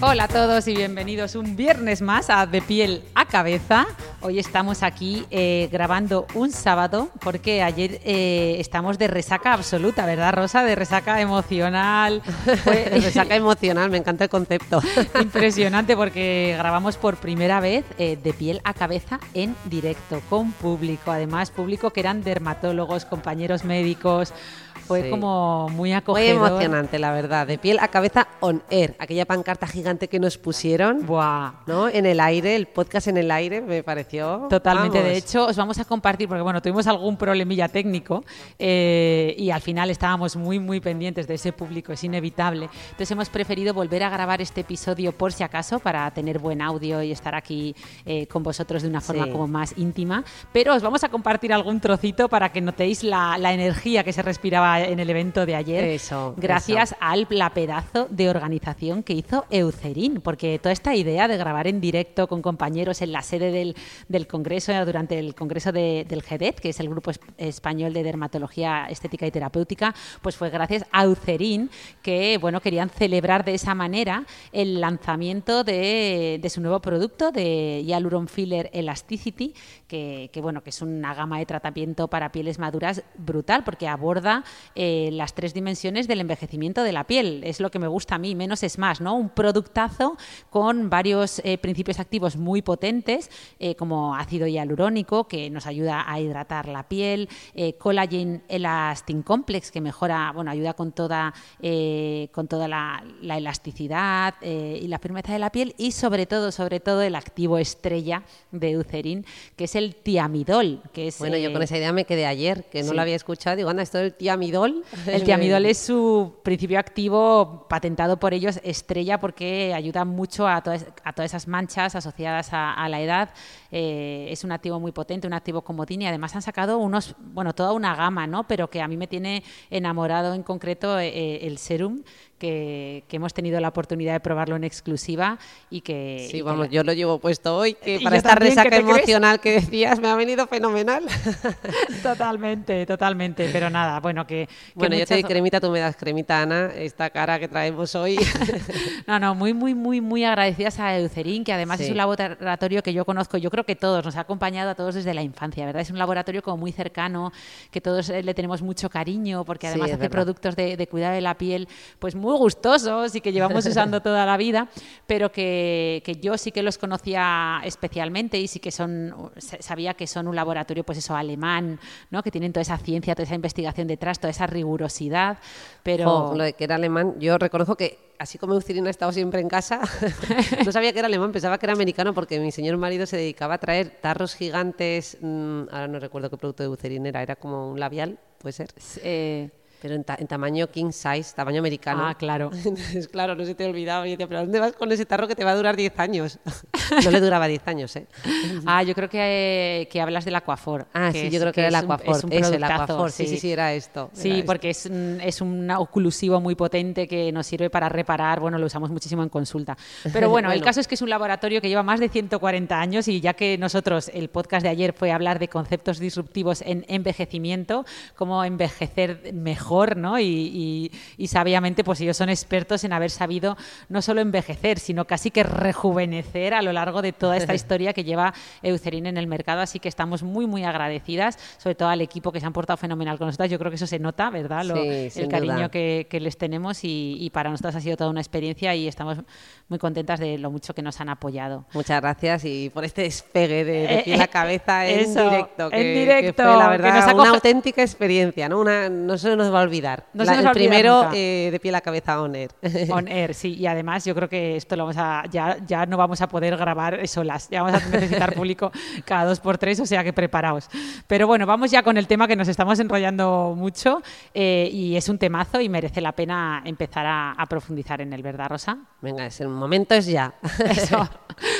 Hola a todos y bienvenidos un viernes más a De piel a cabeza. Hoy estamos aquí eh, grabando un sábado porque ayer eh, estamos de resaca absoluta, ¿verdad Rosa? De resaca emocional. Fue Resaca emocional, me encanta el concepto. impresionante porque grabamos por primera vez eh, De piel a cabeza en directo con público. Además, público que eran dermatólogos, compañeros médicos. Fue Sí. como muy Muy acogedor. emocionante, la verdad. De piel a cabeza on air. Aquella pancarta gigante que nos pusieron, Buah. ¿no? En el aire, el podcast en el aire, me pareció. Totalmente, vamos. de hecho os vamos a compartir, porque bueno, tuvimos algún problemilla técnico eh, y al final estábamos muy, muy pendientes de ese público, es inevitable. Entonces hemos preferido volver a grabar este episodio por si acaso, para tener buen audio y estar aquí eh, con vosotros de una forma Sí. como más íntima. Pero os vamos a compartir algún trocito para que notéis la, la energía que se respiraba en el evento de ayer. Eso, Gracias al la pedazo de organización que hizo Eucerin, porque toda esta idea de grabar en directo con compañeros en la sede del, del Congreso, durante el Congreso de- del GEDET, que es el Grupo Es- Español de Dermatología Estética y Terapéutica, pues fue gracias a Eucerin que bueno, querían celebrar de esa manera el lanzamiento de, de su nuevo producto, de Hyaluron Filler Elasticity, que, que, bueno, que es una gama de tratamiento para pieles maduras brutal, porque aborda eh, las tres dimensiones del envejecimiento de la piel. Es lo que me gusta a mí, menos es más, ¿no? Un productazo con varios eh, principios activos muy potentes, eh, como ácido hialurónico, que nos ayuda a hidratar la piel, collagen elastin complex, que mejora, bueno, ayuda con toda, con toda la, la elasticidad y la firmeza de la piel, y sobre todo, sobre todo, el activo estrella de Eucerin, que es el tiamidol, que es... Bueno, yo con esa idea me quedé ayer, que no sí. lo había escuchado. Digo, anda, esto del tiamidol. El tiamidol es su principio activo patentado por ellos estrella porque ayuda mucho a todas, a todas esas manchas asociadas a, a la edad. Eh, es un activo muy potente, un activo comodín y además han sacado unos, bueno, toda una gama, ¿no? Pero que a mí me tiene enamorado en concreto eh, el serum que, que hemos tenido la oportunidad de probarlo en exclusiva y que... Sí, vamos, yo lo llevo puesto hoy, que para esta también, ¿qué resaca crees? emocional que decías me ha venido fenomenal. Totalmente, totalmente, pero nada, bueno, que... que bueno, yo te doy cremita, tú me das cremita, Ana, esta cara que traemos hoy. No, no, muy, muy, muy, muy agradecidas a Eucerin, que además Sí. es un laboratorio que yo conozco, yo creo que todos, nos ha acompañado a todos desde la infancia, ¿verdad? Es un laboratorio como muy cercano, que todos eh, le tenemos mucho cariño, porque además hace verdad. productos de, de cuidado de la piel, pues muy gustosos y que llevamos usando toda la vida, pero que, que yo sí que los conocía especialmente y sí que son, sabía que son un laboratorio, pues eso, alemán, ¿no? Que tienen toda esa ciencia, toda esa investigación detrás, toda esa rigurosidad, pero... Lo de que era alemán, yo reconozco que así como Eucerin ha estado siempre en casa, no sabía que era alemán, pensaba que era americano porque mi señor marido se dedicaba a traer tarros gigantes, mm, ahora no recuerdo qué producto de Eucerin era, era como un labial, puede ser, eh, pero en, ta- en tamaño king size, tamaño americano. Ah, claro. Entonces, claro, no se te olvidaba. Y decía, pero ¿a ¿dónde vas con ese tarro que te va a durar 10 años? no le duraba 10 años, ¿eh? Ah, yo creo que, que hablas del Aquafor. Ah, sí, es- yo creo que, era el es un- Aquafor. es un el Aquafor. Sí, sí, sí, era esto. Sí, era esto. porque es un, es un oclusivo muy potente que nos sirve para reparar, bueno, lo usamos muchísimo en consulta. Pero bueno, el Bueno. caso es que es un laboratorio que lleva más de 140 años y ya que nosotros, el podcast de ayer fue hablar de conceptos disruptivos en envejecimiento, cómo envejecer mejor mejor, ¿no? Y, sabiamente, pues ellos son expertos en haber sabido no solo envejecer, sino casi que rejuvenecer a lo largo de toda esta historia que lleva Eucerin en el mercado. Así que estamos muy, muy agradecidas, sobre todo al equipo que se han portado fenomenal con nosotras. Yo creo que eso se nota, ¿verdad? el cariño que, les tenemos y, para nosotros ha sido toda una experiencia y estamos muy contentas de lo mucho que nos han apoyado. Muchas gracias y por este despegue de, de la eh, cabeza en directo. en directo. la verdad, una auténtica experiencia, ¿no? Una, no se nos va a olvidar. No el primero eh, de pie a la cabeza on air. On air, sí. Y además yo creo que esto lo vamos a, ya, ya no vamos a poder grabar solas. Ya vamos a necesitar público cada dos por tres, o sea que preparaos. Pero bueno, vamos ya con el tema que nos estamos enrollando mucho eh, y es un temazo y merece la pena empezar a, a profundizar en él, ¿verdad, Rosa? Venga, es el momento es ya. Eso.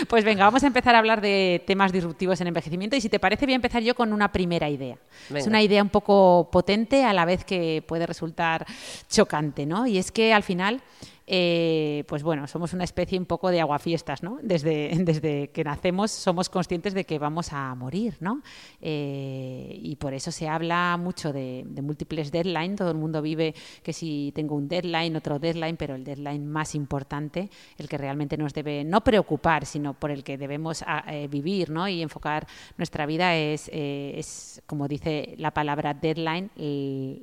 Pues venga, vamos a empezar a hablar de temas disruptivos en envejecimiento y si te parece voy a empezar yo con una primera idea. Es una idea un poco potente a la vez que puede resultar chocante, ¿no? Y es que al final eh, pues bueno, somos una especie un poco de aguafiestas, ¿no? Desde, desde que nacemos somos conscientes de que vamos a morir, ¿no? Eh, y por eso se habla mucho de, múltiples deadlines, todo el mundo vive que si tengo un deadline, otro deadline, pero el deadline más importante, el que realmente nos debe no preocupar, sino por el que debemos ah, eh, vivir, ¿no? Y enfocar nuestra vida es, es como dice la palabra deadline,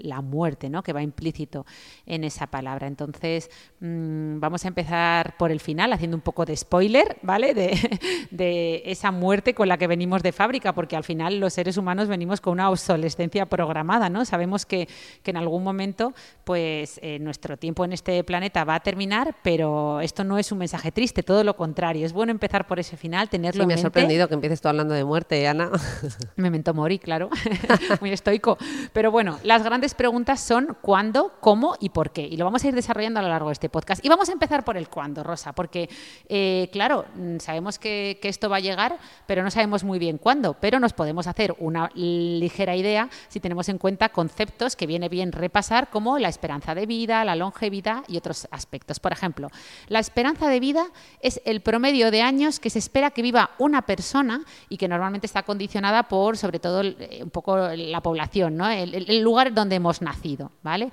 la muerte, ¿no? Que va implícito en esa palabra. Entonces, mm, Mm, vamos a empezar por el final, haciendo un poco de spoiler, ¿vale? De, esa muerte con la que venimos de fábrica, porque al final los seres humanos venimos con una obsolescencia programada, ¿no? Sabemos que, en algún momento, pues eh, nuestro tiempo en este planeta va a terminar, pero esto no es un mensaje triste, todo lo contrario. Es bueno empezar por ese final, tenerlo sí, me ha sorprendido que empieces tú hablando de muerte, Ana. Memento mori, claro. Muy estoico. Pero bueno, las grandes preguntas son cuándo, cómo y por qué. Y lo vamos a ir desarrollando a lo largo de este podcast. Y vamos a empezar por el cuándo, Rosa, porque, eh, claro, mm, sabemos que, esto va a llegar, pero no sabemos muy bien cuándo, pero nos podemos hacer una ligera idea si tenemos en cuenta conceptos que viene bien repasar, como la esperanza de vida, la longevidad y otros aspectos. Por ejemplo, la esperanza de vida es el promedio de años que se espera que viva una persona y que normalmente está condicionada por, sobre todo, eh, un poco la población, ¿no? el, el lugar donde hemos nacido, ¿vale?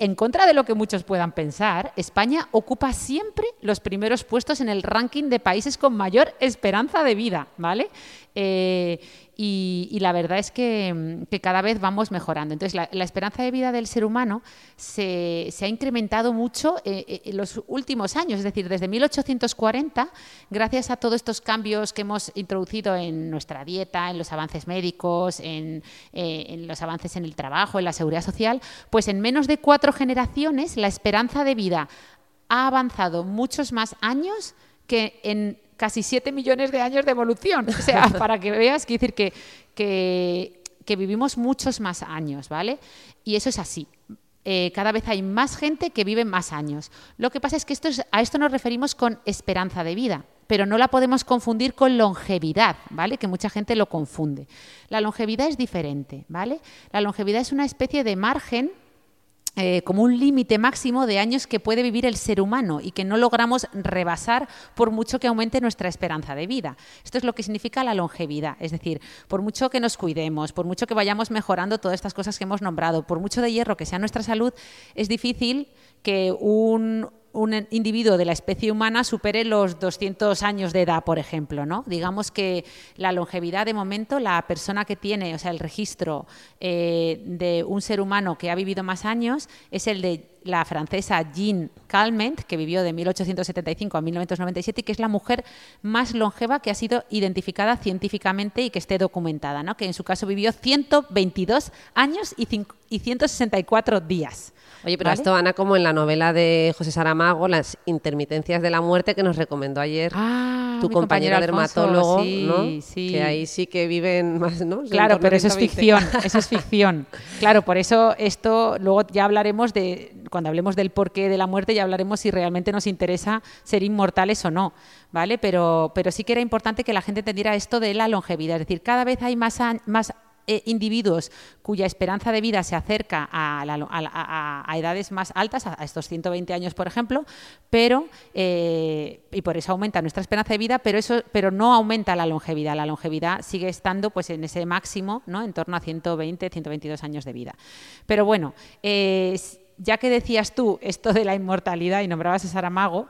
En contra de lo que muchos puedan pensar, España ocupa siempre los primeros puestos en el ranking de países con mayor esperanza de vida, ¿vale? Eh, y, la verdad es que, cada vez vamos mejorando. Entonces, la, esperanza de vida del ser humano se, ha incrementado mucho eh, eh, en los últimos años, es decir, desde 1840, gracias a todos estos cambios que hemos introducido en nuestra dieta, en los avances médicos, en, en los avances en el trabajo, en la seguridad social, pues en menos de cuatro generaciones la esperanza de vida ha avanzado muchos más años que en casi 7 millones de años de evolución. O sea, para que veas, quiere decir que, que, vivimos muchos más años, ¿vale? Y eso es así. Eh, cada vez hay más gente que vive más años. Lo que pasa es que esto a esto nos referimos con esperanza de vida, pero no la podemos confundir con longevidad, ¿vale? Que mucha gente lo confunde. La longevidad es diferente, ¿vale? La longevidad es una especie de margen eh, como un límite máximo de años que puede vivir el ser humano y que no logramos rebasar por mucho que aumente nuestra esperanza de vida. Esto es lo que significa la longevidad, es decir, por mucho que nos cuidemos, por mucho que vayamos mejorando todas estas cosas que hemos nombrado, por mucho de hierro que sea nuestra salud, es difícil que un, un individuo de la especie humana supere los 200 años de edad, por ejemplo, ¿no? Digamos que la longevidad de momento, la persona que tiene, o sea, el registro eh, de un ser humano que ha vivido más años es el de la francesa Jean Calment, que vivió de 1875 a 1997 y que es la mujer más longeva que ha sido identificada científicamente y que esté documentada, ¿no? que en su caso vivió 122 años y, y 164 días. Oye, pero esto, Ana, como en la novela de José Saramago, las intermitencias de la muerte que nos recomendó ayer ah, tu compañero dermatólogo, ¿no? que ahí sí que viven más, ¿no? Claro, pero eso es ficción, eso es ficción. Claro, por eso esto, luego ya hablaremos de, cuando hablemos del porqué de la muerte, ya hablaremos si realmente nos interesa ser inmortales o no, ¿vale? Pero, pero sí que era importante que la gente entendiera esto de la longevidad, es decir, cada vez hay más, más eh, individuos cuya esperanza de vida se acerca a, edades más altas, a, estos 120 años, por ejemplo, pero eh, y por eso aumenta nuestra esperanza de vida, pero eso, pero no aumenta la longevidad. La longevidad sigue estando pues en ese máximo, ¿no? En torno a 120, 122 años de vida. Pero bueno, ya que decías tú esto de la inmortalidad y nombrabas a Saramago,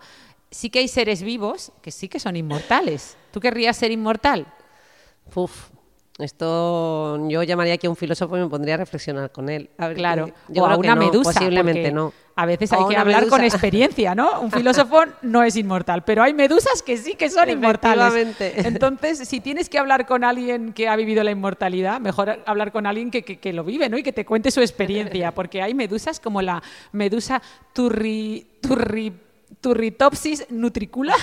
sí que hay seres vivos que sí que son inmortales. ¿Tú querrías ser inmortal? Uf, esto yo llamaría aquí a un filósofo y me pondría a reflexionar con él. claro, o a una medusa. Posiblemente no. A veces hay que hablar con experiencia, ¿no? Un filósofo no es inmortal, pero hay medusas que sí que son inmortales. Entonces, si tienes que hablar con alguien que ha vivido la inmortalidad, mejor hablar con alguien que, que, lo vive, ¿no? Y que te cuente su experiencia, porque hay medusas como la medusa turri, turri Turritopsis nutricula.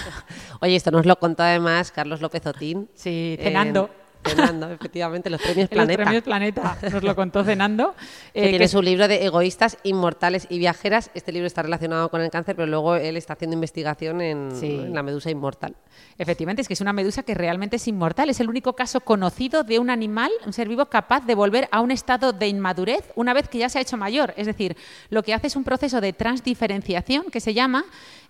Oye, esto nos lo contó además Carlos López Otín. Sí, cenando. cenando, efectivamente, los premios Planeta. Los premios Planeta, nos lo contó cenando. Eh, tiene su libro de Egoístas, Inmortales y Viajeras. Este libro está relacionado con el cáncer, pero luego él está haciendo investigación en, la medusa inmortal. Efectivamente, es que es una medusa que realmente es inmortal. Es el único caso conocido de un animal, un ser vivo, capaz de volver a un estado de inmadurez una vez que ya se ha hecho mayor. Es decir, lo que hace es un proceso de transdiferenciación que se llama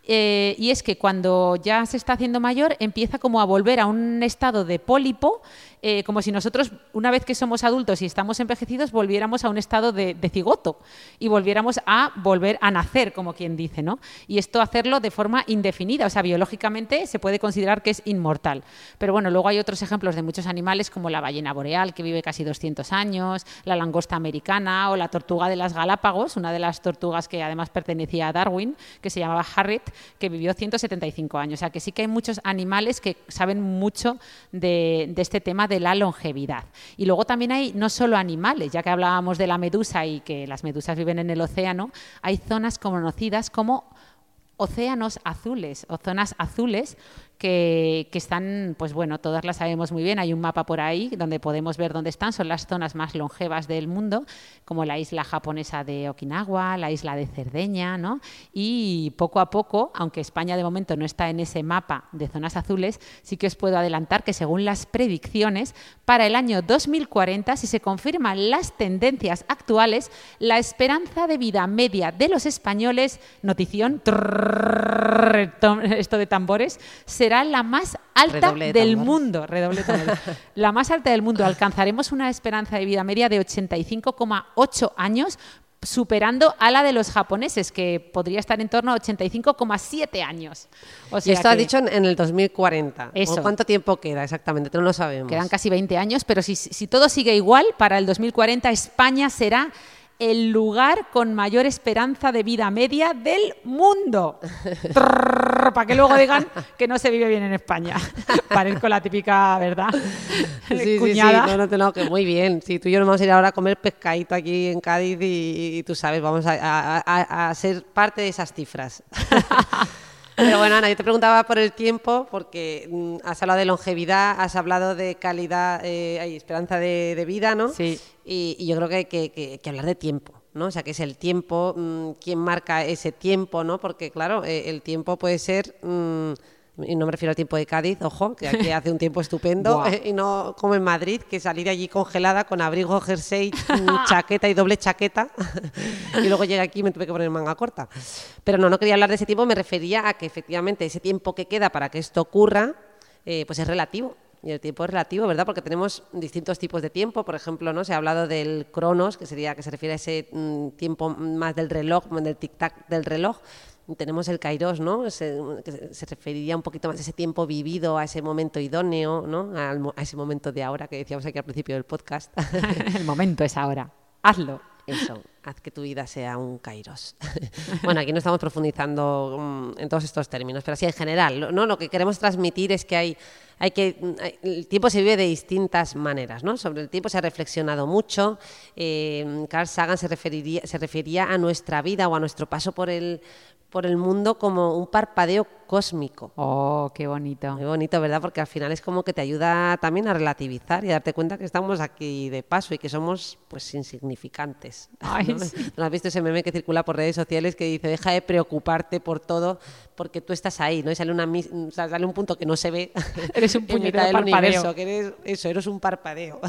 eh, y es que cuando ya se está haciendo mayor empieza como a volver a un estado de pólipo, eh, como si nosotros, una vez que somos adultos y estamos envejecidos, volviéramos a un estado de, cigoto y volviéramos a volver a nacer, como quien dice, ¿no? Y esto hacerlo de forma indefinida, o sea, biológicamente se puede considerar que es inmortal. Pero bueno, luego hay otros ejemplos de muchos animales como la ballena boreal, que vive casi 200 años, la langosta americana o la tortuga de las Galápagos, una de las tortugas que además pertenecía a Darwin, que se llamaba Harriet, que vivió 175 años. O sea que sí que hay muchos animales que saben mucho de, este tema de la longevidad. Y luego también hay no solo animales, ya que hablábamos de la medusa y que las medusas viven en el océano, hay zonas conocidas como océanos azules o zonas azules que, están, pues bueno, todas las sabemos muy bien, hay un mapa por ahí donde podemos ver dónde están, son las zonas más longevas del mundo, como la isla japonesa de Okinawa, la isla de Cerdeña, ¿no? Y poco a poco, aunque España de momento no está en ese mapa de zonas azules, sí que os puedo adelantar que según las predicciones, para el año 2040, si se confirman las tendencias actuales, la esperanza de vida media de los españoles, notición, esto de tambores, se será la más alta del mundo. Redoble la más alta del mundo. Alcanzaremos una esperanza de vida media de 85,8 años superando a la de los japoneses, que podría estar en torno a 85,7 años. O sea y esto ha dicho en, el 2040. ¿Cuánto tiempo queda exactamente? No lo sabemos. Quedan casi 20 años, pero si, si todo sigue igual, para el 2040 España será el lugar con mayor esperanza de vida media del mundo. para que luego digan que no se vive bien en España. Parezco la típica, ¿verdad? Sí, sí, sí. No, no, que muy bien. Sí, tú y yo nos vamos a ir ahora a comer pescadito aquí en Cádiz y, tú sabes, vamos a, ser parte de esas cifras. Pero bueno, Ana, yo te preguntaba por el tiempo, porque mm, has hablado de longevidad, has hablado de calidad, eh, hay esperanza de, vida, ¿no? Sí. Y, yo creo que hay que, hablar de tiempo. ¿no? O sea, que es el tiempo, mm, quién marca ese tiempo, ¿no? Porque, claro, eh, el tiempo puede ser mm, y no me refiero al tiempo de Cádiz, ojo, que aquí hace un tiempo estupendo, y no como en Madrid, que salí de allí congelada con abrigo, jersey, chaqueta y doble chaqueta, y luego llegué aquí y me tuve que poner manga corta. Pero no, no quería hablar de ese tiempo, me refería a que efectivamente ese tiempo que queda para que esto ocurra, eh, pues es relativo. Y el tiempo es relativo, ¿verdad? Porque tenemos distintos tipos de tiempo. Por ejemplo, ¿no? Se ha hablado del cronos, que sería que se refiere a ese mm, tiempo más del reloj, del tic-tac del reloj tenemos el kairos, ¿no? Se, se referiría un poquito más a ese tiempo vivido, a ese momento idóneo, ¿no? A, ese momento de ahora que decíamos aquí al principio del podcast. el momento es ahora. Hazlo. Eso, haz que tu vida sea un kairos. bueno, aquí no estamos profundizando mm, en todos estos términos, pero así en general, ¿no? Lo que queremos transmitir es que hay, hay que el tiempo se vive de distintas maneras, ¿no? Sobre el tiempo se ha reflexionado mucho. Eh, Carl Sagan se referiría, se refería a nuestra vida o a nuestro paso por el por el mundo como un parpadeo cósmico. Oh, qué bonito. Muy bonito, ¿verdad? Porque al final es como que te ayuda también a relativizar y a darte cuenta que estamos aquí de paso y que somos pues insignificantes. Ay, ¿no? sí. ¿No has visto ese meme que circula por redes sociales que dice deja de preocuparte por todo porque tú estás ahí, ¿no? Y sale, una, sale un punto que no se ve Eres un puñetero del parpadeo. universo, que eres eso, eres un parpadeo.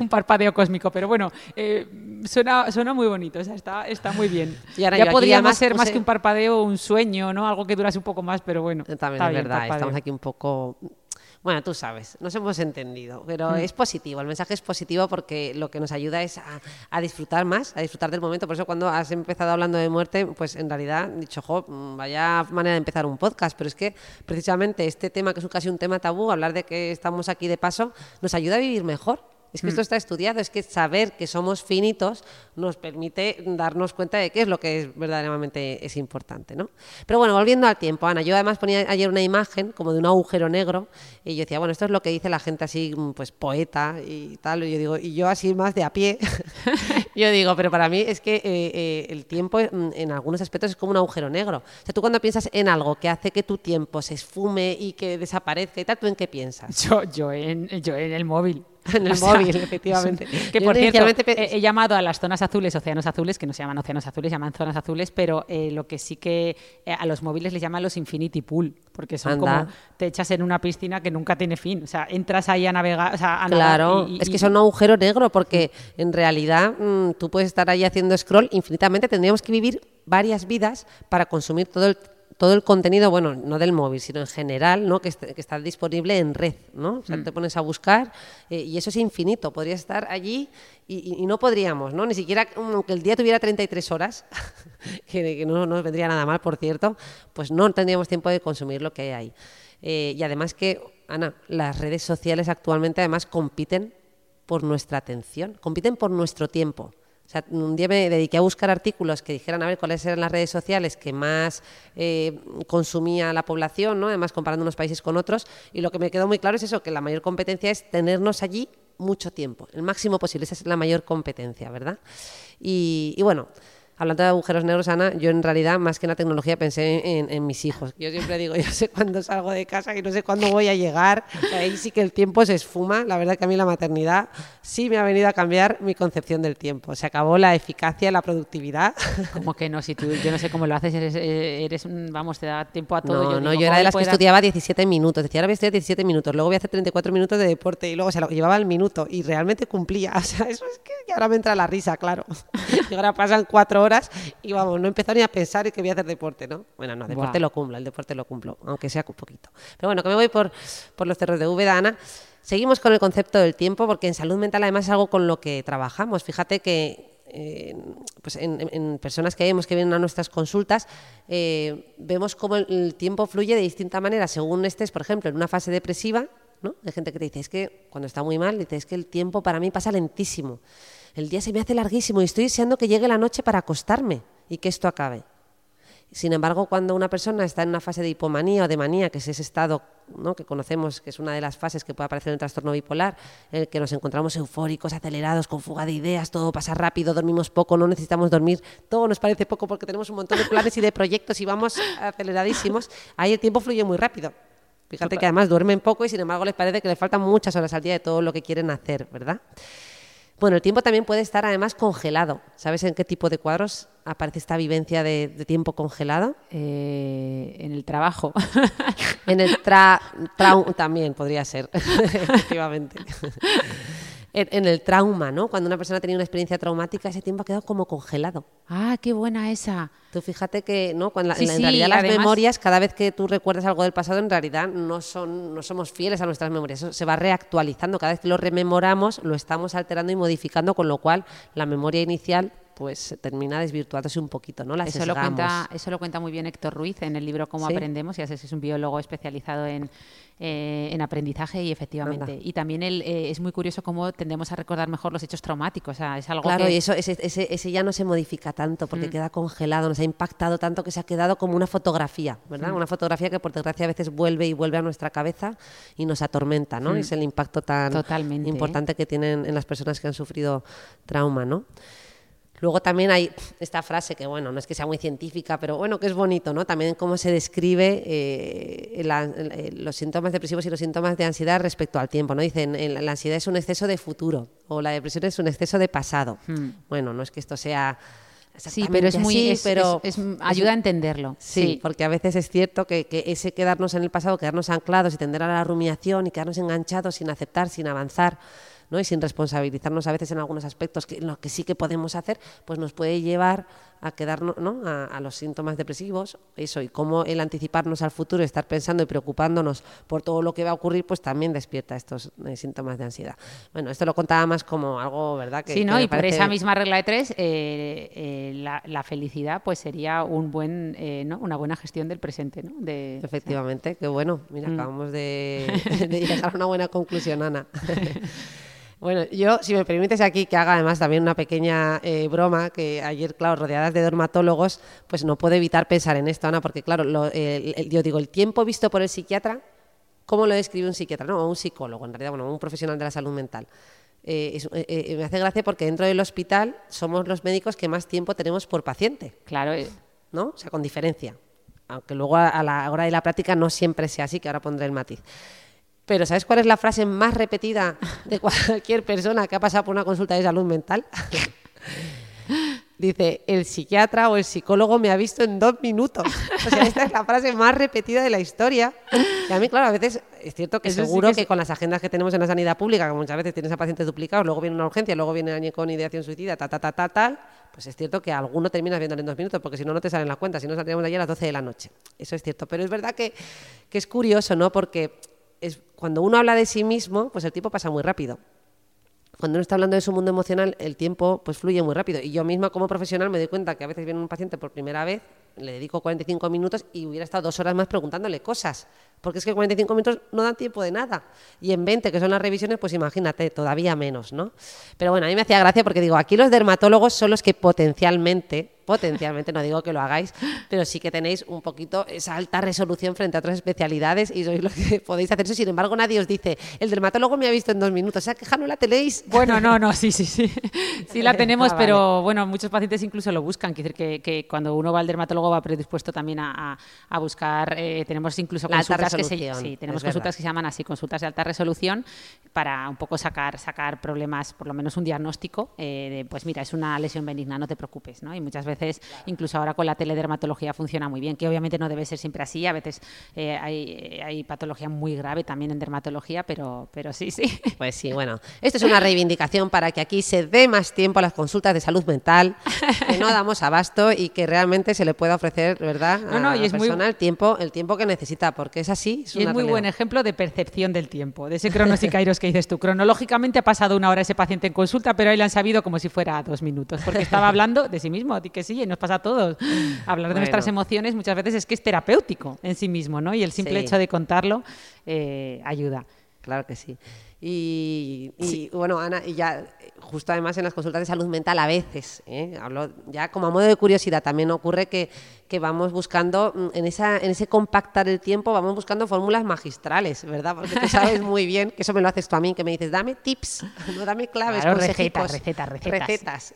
un parpadeo cósmico, pero bueno, eh, suena, suena muy bonito, o sea, está, está muy bien. Y ahora ya aquí además ser más que un parpadeo, un sueño, ¿no? Algo que durase un poco más, pero bueno. También es bien, verdad, parpadeo. estamos aquí un poco... Bueno, tú sabes, nos hemos entendido, pero Mm. es positivo, el mensaje es positivo porque lo que nos ayuda es a, a disfrutar más, a disfrutar del momento. Por eso cuando has empezado hablando de muerte, pues en realidad he dicho, jo, vaya manera de empezar un podcast, pero es que precisamente este tema, que es casi un tema tabú, hablar de que estamos aquí de paso, nos ayuda a vivir mejor. Es que esto está estudiado, es que saber que somos finitos nos permite darnos cuenta de qué es lo que es verdaderamente es importante, ¿no? Pero bueno, volviendo al tiempo, Ana, yo además ponía ayer una imagen como de un agujero negro y yo decía, bueno, esto es lo que dice la gente así, mm, pues poeta y tal, y yo digo, y yo así más de a pie, yo digo, pero para mí es que eh, eh, el tiempo mm, en algunos aspectos es como un agujero negro. O sea, tú cuando piensas en algo que hace que tu tiempo se esfume y que desaparezca y tal, ¿tú en qué piensas? Yo, yo, en, yo en el móvil. En el O sea, móvil, efectivamente. Que Yo por cierto, he, he llamado a las zonas azules océanos azules, que no se llaman océanos azules, se llaman zonas azules, pero eh, lo que sí que eh, a los móviles les llaman los infinity pool, porque son Anda. como te echas en una piscina que nunca tiene fin. O sea, entras ahí a navegar. O sea, a nadar Claro, y- y- es que son un agujero negro porque en realidad mm, tú puedes estar ahí haciendo scroll infinitamente. Tendríamos que vivir varias vidas para consumir todo el, todo el contenido, bueno, no del móvil, sino en general, ¿no? que, est- que está disponible en red. ¿no? O sea, te pones a buscar eh, y eso es infinito. Podría estar allí y, y- y no podríamos, ¿no? ni siquiera aunque el día tuviera 33 horas, que, que no nos vendría nada mal, por cierto, pues no tendríamos tiempo de consumir lo que hay ahí. Eh, y además que, Ana, las redes sociales actualmente además compiten por nuestra atención, compiten por nuestro tiempo. Un día me dediqué a buscar artículos que dijeran a ver cuáles eran las redes sociales que más eh, consumía la población, ¿no? además comparando unos países con otros, y lo que me quedó muy claro es eso, que la mayor competencia es tenernos allí mucho tiempo, el máximo posible, esa es la mayor competencia, ¿verdad? Y bueno, hablando de agujeros negros, Ana, yo en realidad más que en la tecnología pensé en, en mis hijos. Yo siempre digo, yo sé cuándo salgo de casa y no sé cuándo voy a llegar. Ahí sí que el tiempo se esfuma. La verdad que a mí la maternidad sí me ha venido a cambiar mi concepción del tiempo. Se acabó la eficacia, la productividad. Como que no, si tú, yo no sé cómo lo haces, eres, eh, eres vamos, te da tiempo a todo. No, yo no, digo, yo era ¿cómo de las que dar- estudiaba 17 minutos. Decía, ahora voy a estudiar 17 minutos, luego voy a hacer 34 minutos de deporte y luego se lo llevaba al minuto y realmente cumplía. O sea, eso es que ahora me entra la risa, claro. Y ahora pasan cuatro horas y vamos, no he empezado ni a pensar en que voy a hacer deporte, ¿no? Bueno, no, deporte lo cumplo, el deporte lo cumplo, aunque sea un poquito. Pero bueno, que me voy por, por los cerros de Úbeda, Ana. Seguimos con el concepto del tiempo porque en salud mental además es algo con lo que trabajamos. Fíjate que eh, pues en, en- en personas que vemos que vienen a nuestras consultas, eh, vemos cómo el, el tiempo fluye de distinta manera según estés, por ejemplo, en una fase depresiva, ¿no? Hay gente que te dice, es que cuando está muy mal, dice, es que el tiempo para mí pasa lentísimo. El día se me hace larguísimo y estoy deseando que llegue la noche para acostarme y que esto acabe. Sin embargo, cuando una persona está en una fase de hipomanía o de manía, que es ese estado ¿no? que conocemos, que es una de las fases que puede aparecer en el trastorno bipolar, en el que nos encontramos eufóricos, acelerados, con fuga de ideas, todo pasa rápido, dormimos poco, no necesitamos dormir, todo nos parece poco porque tenemos un montón de planes y de proyectos y vamos aceleradísimos, ahí el tiempo fluye muy rápido. Fíjate que además duermen poco y sin embargo les parece que les faltan muchas horas al día de todo lo que quieren hacer, ¿verdad? Bueno, el tiempo también puede estar además congelado. ¿Sabes en qué tipo de cuadros aparece esta vivencia de, de tiempo congelado? Eh, en el trabajo. En el tra, también podría ser, efectivamente. En, en el trauma, ¿no? Cuando una persona ha tenido una experiencia traumática, ese tiempo ha quedado como congelado. ah, qué buena esa. Tú fíjate que, ¿no? Cuando la- en, sí, realidad las además- memorias, cada vez que tú recuerdas algo del pasado, en realidad no son, no somos fieles a nuestras memorias. Eso se va reactualizando. Cada vez que lo rememoramos, lo estamos alterando y modificando, con lo cual la memoria inicial pues termina desvirtuándose un poquito, ¿no? La Eso lo, cuenta, eso lo cuenta muy bien Héctor Ruiz en el libro Cómo Sí. aprendemos, ya sé, es un biólogo especializado en, eh, en aprendizaje y efectivamente. Anda. Y también él, eh, es muy curioso cómo tendemos a recordar mejor los hechos traumáticos. O sea, es algo Claro, que... y eso, ese, ese- ese ya no se modifica tanto Mm. porque queda congelado, nos ha impactado tanto que se ha quedado como una fotografía, ¿verdad? Mm. Una fotografía que por desgracia a veces vuelve y vuelve a nuestra cabeza y nos atormenta, ¿no? Es el impacto tan Mm. ¿eh? importante que tienen en las personas que han sufrido trauma, ¿no? Luego también hay esta frase que, bueno, no es que sea muy científica, pero bueno, que es bonito, ¿no? También cómo se describe eh, la- los síntomas depresivos y los síntomas de ansiedad respecto al tiempo, ¿no? Dicen, la ansiedad es un exceso de futuro o la depresión es un exceso de pasado. Bueno, no es que esto sea... Sí, pero es muy. así, es- pero es- es- ayuda a entenderlo. Sí, porque a veces es cierto que, que ese quedarnos en el pasado, quedarnos anclados y tender a la rumiación y quedarnos enganchados sin aceptar, sin avanzar, ¿no? y sin responsabilizarnos a veces en algunos aspectos que en lo que sí que podemos hacer, pues nos puede llevar a quedarnos ¿no? a, a los síntomas depresivos, eso, y cómo el anticiparnos al futuro, estar pensando y preocupándonos por todo lo que va a ocurrir, pues también despierta estos eh, síntomas de ansiedad. Bueno, esto lo contaba más como algo, ¿verdad? Que, sí, que ¿no? me Y por parece- esa misma regla de tres, eh, eh, la, la felicidad pues sería un buen, eh, ¿no? una buena gestión del presente, ¿no? De, Efectivamente, qué bueno. Mira, Mm. acabamos de, de llegar a una buena conclusión, Ana. Bueno, yo, si me permites aquí que haga además también una pequeña eh, broma, que ayer, claro, rodeadas de dermatólogos, pues no puedo evitar pensar en esto, Ana, porque claro, lo- el- el- yo digo, el tiempo visto por el psiquiatra, ¿cómo lo describe un psiquiatra? No, o un psicólogo, en realidad, bueno, un profesional de la salud mental. Eh, es- eh, eh, me hace gracia porque dentro del hospital somos los médicos que más tiempo tenemos por paciente. Claro, ¿no? O sea, con diferencia. Aunque luego a, a la hora de la práctica no siempre sea así, que ahora pondré el matiz. Pero ¿sabes cuál es la frase más repetida de cualquier persona que ha pasado por una consulta de salud mental? Dice, el psiquiatra o el psicólogo me ha visto en dos minutos. O sea, esta es la frase más repetida de la historia. Y a mí, claro, a veces es cierto que Eso sí seguro que con las agendas que tenemos en la sanidad pública, que muchas veces tienes a pacientes duplicados, luego viene una urgencia, luego viene alguien con ideación suicida, ta, ta, ta, ta, tal, pues es cierto que alguno terminas viéndole en dos minutos, porque si no, no te salen las cuentas, si no saldríamos de allí a las 12 de la noche. Eso es cierto. Pero es verdad que, que es curioso, ¿no? Porque es, cuando uno habla de sí mismo, pues el tiempo pasa muy rápido cuando uno está hablando de su mundo emocional, el tiempo pues fluye muy rápido. Y yo misma como profesional me doy cuenta que a veces viene un paciente por primera vez, le dedico 45 minutos y hubiera estado dos horas más preguntándole cosas. Porque es que 45 minutos no dan tiempo de nada. Y en 20, que son las revisiones, pues imagínate, todavía menos, ¿no? Pero bueno, a mí me hacía gracia porque digo, aquí los dermatólogos son los que potencialmente, potencialmente, no digo que lo hagáis, pero sí que tenéis un poquito esa alta resolución frente a otras especialidades y sois los que podéis hacer eso. Sin embargo, nadie os dice, el dermatólogo me ha visto en dos minutos, o sea, queja no la tenéis. Bueno, no, no, sí, sí, sí. Sí la tenemos, Ah, vale. pero bueno, muchos pacientes incluso lo buscan. Quiere decir que, que cuando uno va al dermatólogo va predispuesto también a, a- buscar, eh, tenemos incluso La consultas que se, sí, tenemos consultas que se llaman así, consultas de alta resolución, para un poco sacar, sacar problemas, por lo menos un diagnóstico, eh, de, pues mira, es una lesión benigna, no te preocupes, ¿no? Y muchas veces, incluso ahora con la teledermatología funciona muy bien, que obviamente no debe ser siempre así, a veces eh, hay, hay patología muy grave también en dermatología, pero, pero sí, sí. Pues sí, bueno, esto es una reivindicación para que aquí se dé más tiempo a las consultas de salud mental, que no damos abasto y que realmente se le pueda ofrecer, ¿verdad? No, no, a y la es muy- persona el tiempo, el tiempo que necesita, porque es así. Es Y es una muy realidad. buen ejemplo de percepción del tiempo, de ese cronos y kairos que dices tú. Cronológicamente ha pasado una hora ese paciente en consulta, pero ahí le han sabido como si fuera dos minutos, porque estaba hablando de sí mismo, a ti que sí, y nos pasa a todos. Hablar de Bueno. nuestras emociones muchas veces es que es terapéutico en sí mismo, ¿no? Y el simple Sí. hecho de contarlo eh, ayuda. Claro que sí. Y, y, bueno, Ana, y ya justo además en las consultas de salud mental a veces, ¿eh? hablo ya como a modo de curiosidad, también ocurre que, que vamos buscando, mm, en, esa, en ese compactar el tiempo, vamos buscando fórmulas magistrales, ¿verdad? Porque tú sabes muy bien, que eso me lo haces tú a mí, que me dices, dame tips, no dame claves, Claro, consejicos, recetas, recetas, recetas.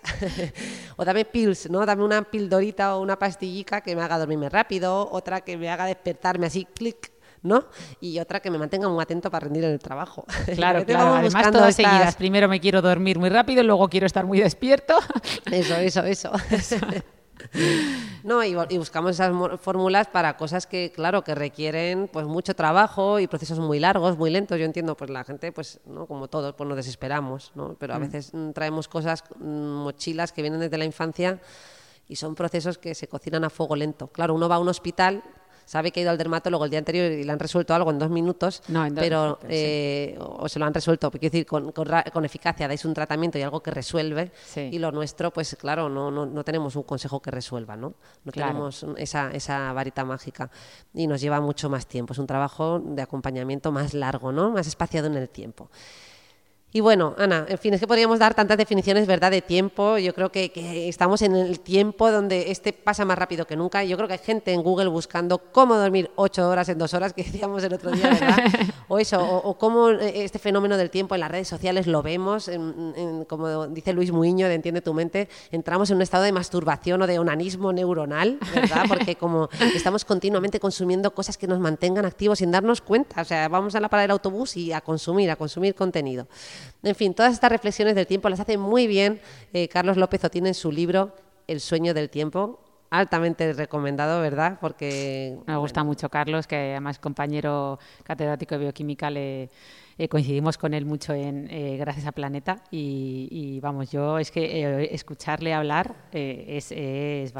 o dame pills, ¿no? Dame una pildorita o una pastillica que me haga dormirme rápido, otra que me haga despertarme así, clic, ¿no? Y otra que me mantenga muy atento para rendir en el trabajo. Claro, claro. Además, todas estas- seguidas. Primero me quiero dormir muy rápido, luego quiero estar muy despierto. Eso, eso, eso. No, y, y buscamos esas fórmulas para cosas que, claro, que requieren pues mucho trabajo y procesos muy largos, muy lentos. Yo entiendo, pues la gente, pues, ¿no? como todos, pues nos desesperamos, ¿no? Pero a veces mm, traemos cosas, mm, mochilas que vienen desde la infancia y son procesos que se cocinan a fuego lento. Claro, uno va a un hospital, sabe que ha ido al dermatólogo el día anterior y le han resuelto algo en dos minutos, No, en dos pero minutos, eh, o o se lo han resuelto, quiero decir, con, con con eficacia, dais un tratamiento y algo que resuelve, Sí. y lo nuestro, pues claro, no, no, no tenemos un consejo que resuelva, ¿no? No Claro. tenemos esa, esa varita mágica y nos lleva mucho más tiempo. Es un trabajo de acompañamiento más largo, ¿no? Más espaciado en el tiempo. Y bueno, Ana, en fin, es que podríamos dar tantas definiciones, ¿verdad?, de tiempo. Yo creo que, que, estamos en el tiempo donde este pasa más rápido que nunca. Yo creo que hay gente en Google buscando cómo dormir ocho horas en dos horas, que decíamos el otro día, ¿verdad? o eso, o, o, cómo eh, este fenómeno del tiempo en las redes sociales lo vemos, en, en, como dice Luis Muiño de Entiende tu mente, entramos en un estado de masturbación o de onanismo neuronal, ¿verdad? Porque como estamos continuamente consumiendo cosas que nos mantengan activos sin darnos cuenta. O sea, vamos a la parada del autobús y a consumir, a consumir contenido. En fin, todas estas reflexiones del tiempo las hace muy bien eh, Carlos López Otín en su libro El sueño del tiempo. Altamente recomendado, ¿verdad? Porque. Me gusta bueno. mucho Carlos, que además compañero catedrático de bioquímica le, eh, coincidimos con él mucho en eh, Gracias a Planeta y, y, vamos, yo es que eh, escucharle hablar es, es,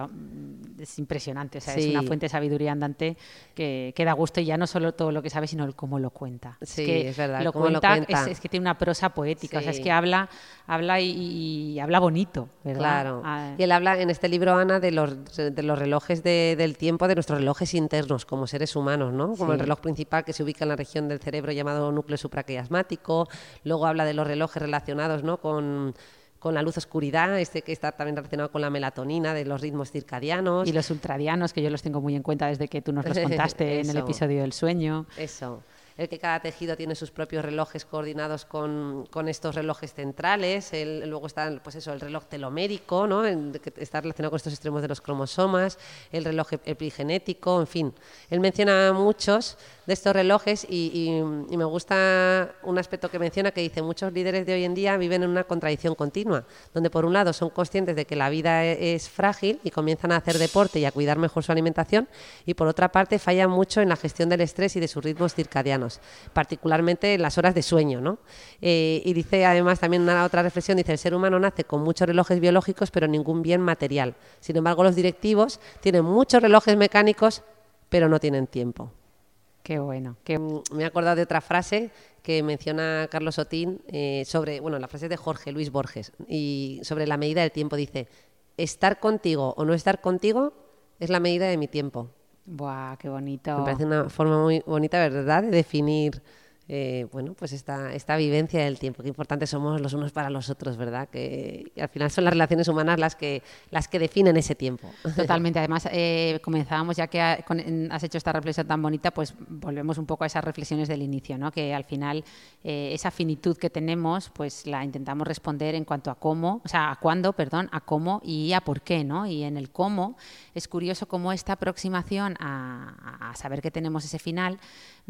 es, impresionante, o sea, sí. es una fuente de sabiduría andante que, que, da gusto y ya no solo todo lo que sabe, sino el cómo lo cuenta. Sí, es, que es verdad. Lo cuenta, lo cuenta? Es, que tiene una prosa poética, sí. o sea, es que habla, habla y, y habla bonito, ¿verdad? Claro. Ah, y él habla en este libro, Ana, de los, de los relojes de, del tiempo, de nuestros relojes internos como seres humanos, ¿no? Como sí. el reloj principal que se ubica en la región del cerebro llamado núcleo supraquiasmático asmático, luego habla de los relojes relacionados ¿no? con, con la luz oscuridad, este que está también relacionado con la melatonina, de los ritmos circadianos. Y los ultradianos, que yo los tengo muy en cuenta desde que tú nos los contaste en el episodio del sueño. Eso el que cada tejido tiene sus propios relojes coordinados con, con estos relojes centrales, luego está pues eso, el reloj telomérico, ¿no? Que está relacionado con estos extremos de los cromosomas, el reloj epigenético, en fin. Él menciona muchos de estos relojes y, y, me gusta un aspecto que menciona que dice muchos líderes de hoy en día viven en una contradicción continua, donde por un lado son conscientes de que la vida es, es frágil y comienzan a hacer deporte y a cuidar mejor su alimentación y por otra parte fallan mucho en la gestión del estrés y de sus ritmos circadianos particularmente en las horas de sueño. ¿no? Eh, y dice además también una otra reflexión, dice, el ser humano nace con muchos relojes biológicos pero ningún bien material. Sin embargo, los directivos tienen muchos relojes mecánicos pero no tienen tiempo. Qué bueno. Qué... Me he acordado de otra frase que menciona Carlos Otín eh, sobre, bueno, la frase de Jorge Luis Borges y sobre la medida del tiempo. Dice, estar contigo o no estar contigo es la medida de mi tiempo. Buah, qué bonito. Me parece una forma muy bonita, ¿verdad?, de definir eh, bueno, pues esta, esta vivencia del tiempo. Qué importantes somos los unos para los otros, ¿verdad? Que, que al final son las relaciones humanas las que, las que definen ese tiempo. Totalmente. Además, eh, comenzábamos, ya que ha, con, has hecho esta reflexión tan bonita, pues volvemos un poco a esas reflexiones del inicio, ¿no? Que al final eh, esa finitud que tenemos, pues la intentamos responder en cuanto a cómo, o sea, a cuándo, perdón, a cómo y a por qué, ¿no? Y en el cómo es curioso cómo esta aproximación a, a saber que tenemos ese final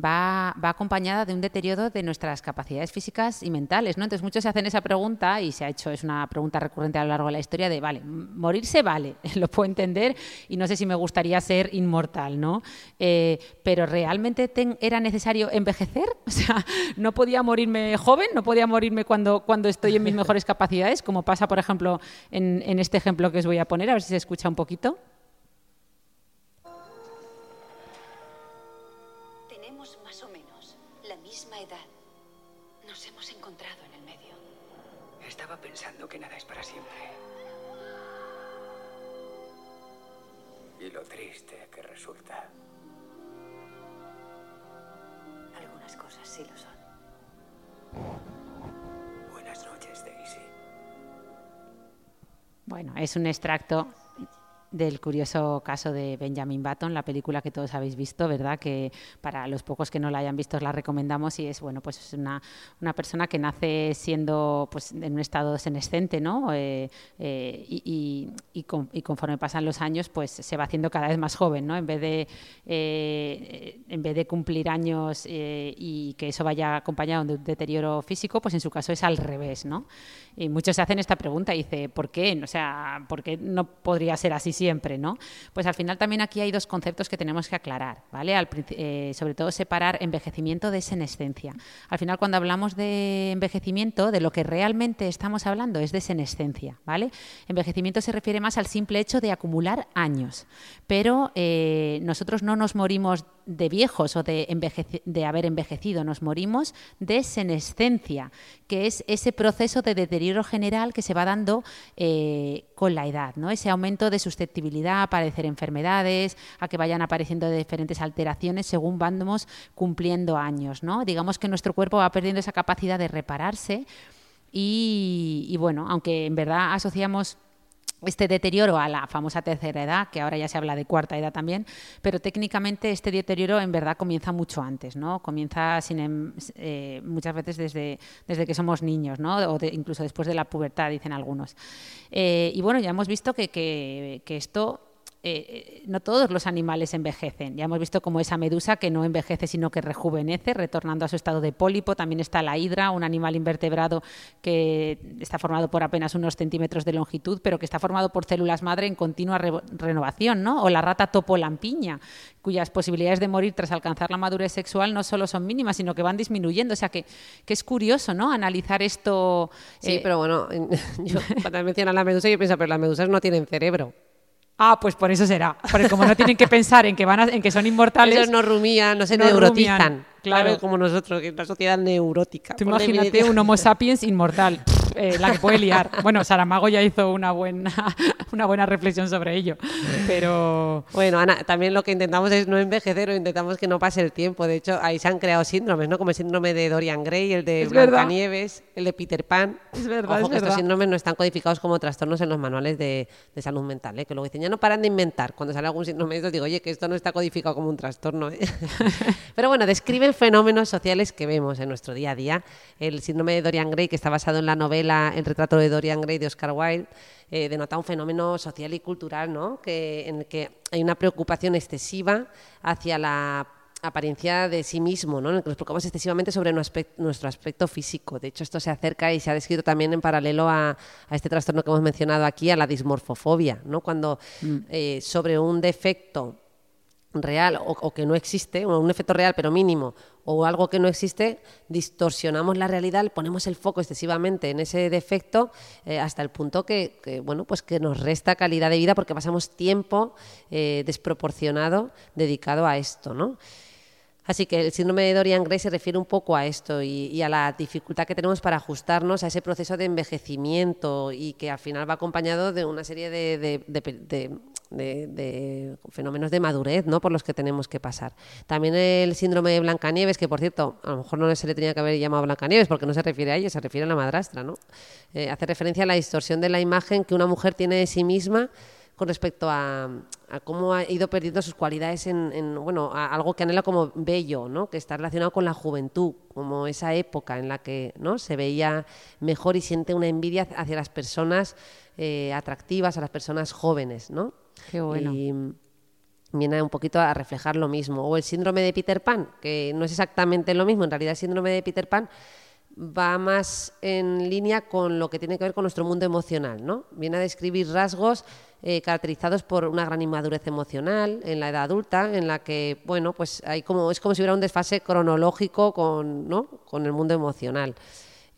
va, va acompañada de un deterioro de nuestras capacidades físicas y mentales, ¿no? Entonces muchos se hacen esa pregunta y se ha hecho, es una pregunta recurrente a lo largo de la historia de, vale, morirse vale, lo puedo entender y no sé si me gustaría ser inmortal, ¿no? Eh, pero ¿realmente ten, era necesario envejecer? O sea, ¿no podía morirme joven? ¿No podía morirme cuando, cuando estoy en mis mejores capacidades? Como pasa, por ejemplo, en, en este ejemplo que os voy a poner, a ver si se escucha un poquito. Bueno, es un extracto del curioso caso de Benjamin Button, la película que todos habéis visto, ¿verdad? Que para los pocos que no la hayan visto la recomendamos y es, bueno, pues es una, una persona que nace siendo, pues, en un estado senescente, ¿no? Eh, eh, y, y, y, con, y, conforme pasan los años, pues se va haciendo cada vez más joven, ¿no? En vez de, eh, en vez de cumplir años eh, y que eso vaya acompañado de un deterioro físico, pues en su caso es al revés, ¿no? Y muchos se hacen esta pregunta y dice, ¿por qué? O sea, ¿por qué no podría ser así siempre, ¿no? Pues al final también aquí hay dos conceptos que tenemos que aclarar, ¿vale? Al, eh, sobre todo separar envejecimiento de senescencia. Al final cuando hablamos de envejecimiento, de lo que realmente estamos hablando es de senescencia, ¿vale? Envejecimiento se refiere más al simple hecho de acumular años. Pero eh, nosotros no nos morimos de viejos o de, de, haber envejecido, nos morimos de senescencia, que es ese proceso de deterioro general que se va dando eh, con la edad, ¿no? ese aumento de susceptibilidad a padecer enfermedades, a que vayan apareciendo diferentes alteraciones según vamos cumpliendo años. ¿no? Digamos que nuestro cuerpo va perdiendo esa capacidad de repararse y bueno, aunque en verdad asociamos este deterioro a la famosa tercera edad, que ahora ya se habla de cuarta edad también, pero técnicamente este deterioro en verdad comienza mucho antes, ¿no? Comienza sin, em, eh, muchas veces desde, desde que somos niños, ¿no? O incluso después de la pubertad, dicen algunos. Eh, y bueno, ya hemos visto que, que esto eh, no todos los animales envejecen. Ya hemos visto como esa medusa que no envejece sino que rejuvenece, retornando a su estado de pólipo. También está la hidra, un animal invertebrado que está formado por apenas unos centímetros de longitud, pero que está formado por células madre en continua renovación, ¿no? O la rata topolampiña, cuyas posibilidades de morir tras alcanzar la madurez sexual no solo son mínimas, sino que van disminuyendo. O sea que, que es curioso, ¿no? Analizar esto. Sí, eh, pero bueno, yo, cuando mencionan la medusa, yo pienso, pero las medusas no tienen cerebro. Ah, pues por eso será. Porque como no tienen que pensar en que van en que son inmortales. Ellos no rumían, no se no neurotizan. Claro, como nosotros, que es una sociedad neurótica. Tú imagínate un Homo sapiens inmortal. Eh, la que puede liar. Bueno, Saramago ya hizo una buena, una buena reflexión sobre ello. Pero. Bueno, Ana, también lo que intentamos es no envejecer o intentamos que no pase el tiempo. De hecho, ahí se han creado síndromes, ¿no? Como el síndrome de Dorian Gray, el de Blancanieves, el de Peter Pan. Es verdad. Ojo que estos síndromes no están codificados como trastornos en los manuales de, salud mental, ¿eh? Que luego dicen, ya no paran de inventar. Cuando sale algún síndrome de estos, digo, oye, que esto no está codificado como un trastorno. ¿eh? Pero bueno, fenómenos sociales que vemos en nuestro día a día. El síndrome de Dorian Gray, que está basado en la novela El retrato de Dorian Gray de Oscar Wilde, eh, denota un fenómeno social y cultural, ¿no? que, en el que hay una preocupación excesiva hacia la apariencia de sí mismo, ¿no? en el que nos preocupamos excesivamente sobre nuestro aspecto físico. De hecho, esto se acerca y se ha descrito también en paralelo a, este trastorno que hemos mencionado aquí, a la dismorfofobia, ¿no? cuando mm. eh, sobre un defecto real o, que no existe, un efecto real pero mínimo, o algo que no existe, distorsionamos la realidad, ponemos el foco excesivamente en ese defecto eh, hasta el punto que, bueno, pues que nos resta calidad de vida porque pasamos tiempo eh, desproporcionado dedicado a esto, ¿no? Así que el síndrome de Dorian Gray se refiere un poco a esto y, a la dificultad que tenemos para ajustarnos a ese proceso de envejecimiento y que al final va acompañado de una serie de, fenómenos de madurez ¿no? por los que tenemos que pasar. También el síndrome de Blancanieves, que por cierto, a lo mejor no se le tenía que haber llamado Blancanieves porque no se refiere a ella, se refiere a la madrastra. ¿no? Eh, hace referencia a la distorsión de la imagen que una mujer tiene de sí misma con respecto a, cómo ha ido perdiendo sus cualidades en, bueno, algo que anhela como bello, ¿no? que está relacionado con la juventud, como esa época en la que ¿no? se veía mejor y siente una envidia hacia las personas eh, atractivas, a las personas jóvenes. ¿no? Qué bueno. Y viene un poquito a reflejar lo mismo. O el síndrome de Peter Pan, que no es exactamente lo mismo, en realidad el síndrome de Peter Pan va más en línea con lo que tiene que ver con nuestro mundo emocional, ¿no? Viene a describir rasgos eh, caracterizados por una gran inmadurez emocional en la edad adulta, en la que, bueno, pues hay como, es como si hubiera un desfase cronológico con, ¿no? con el mundo emocional.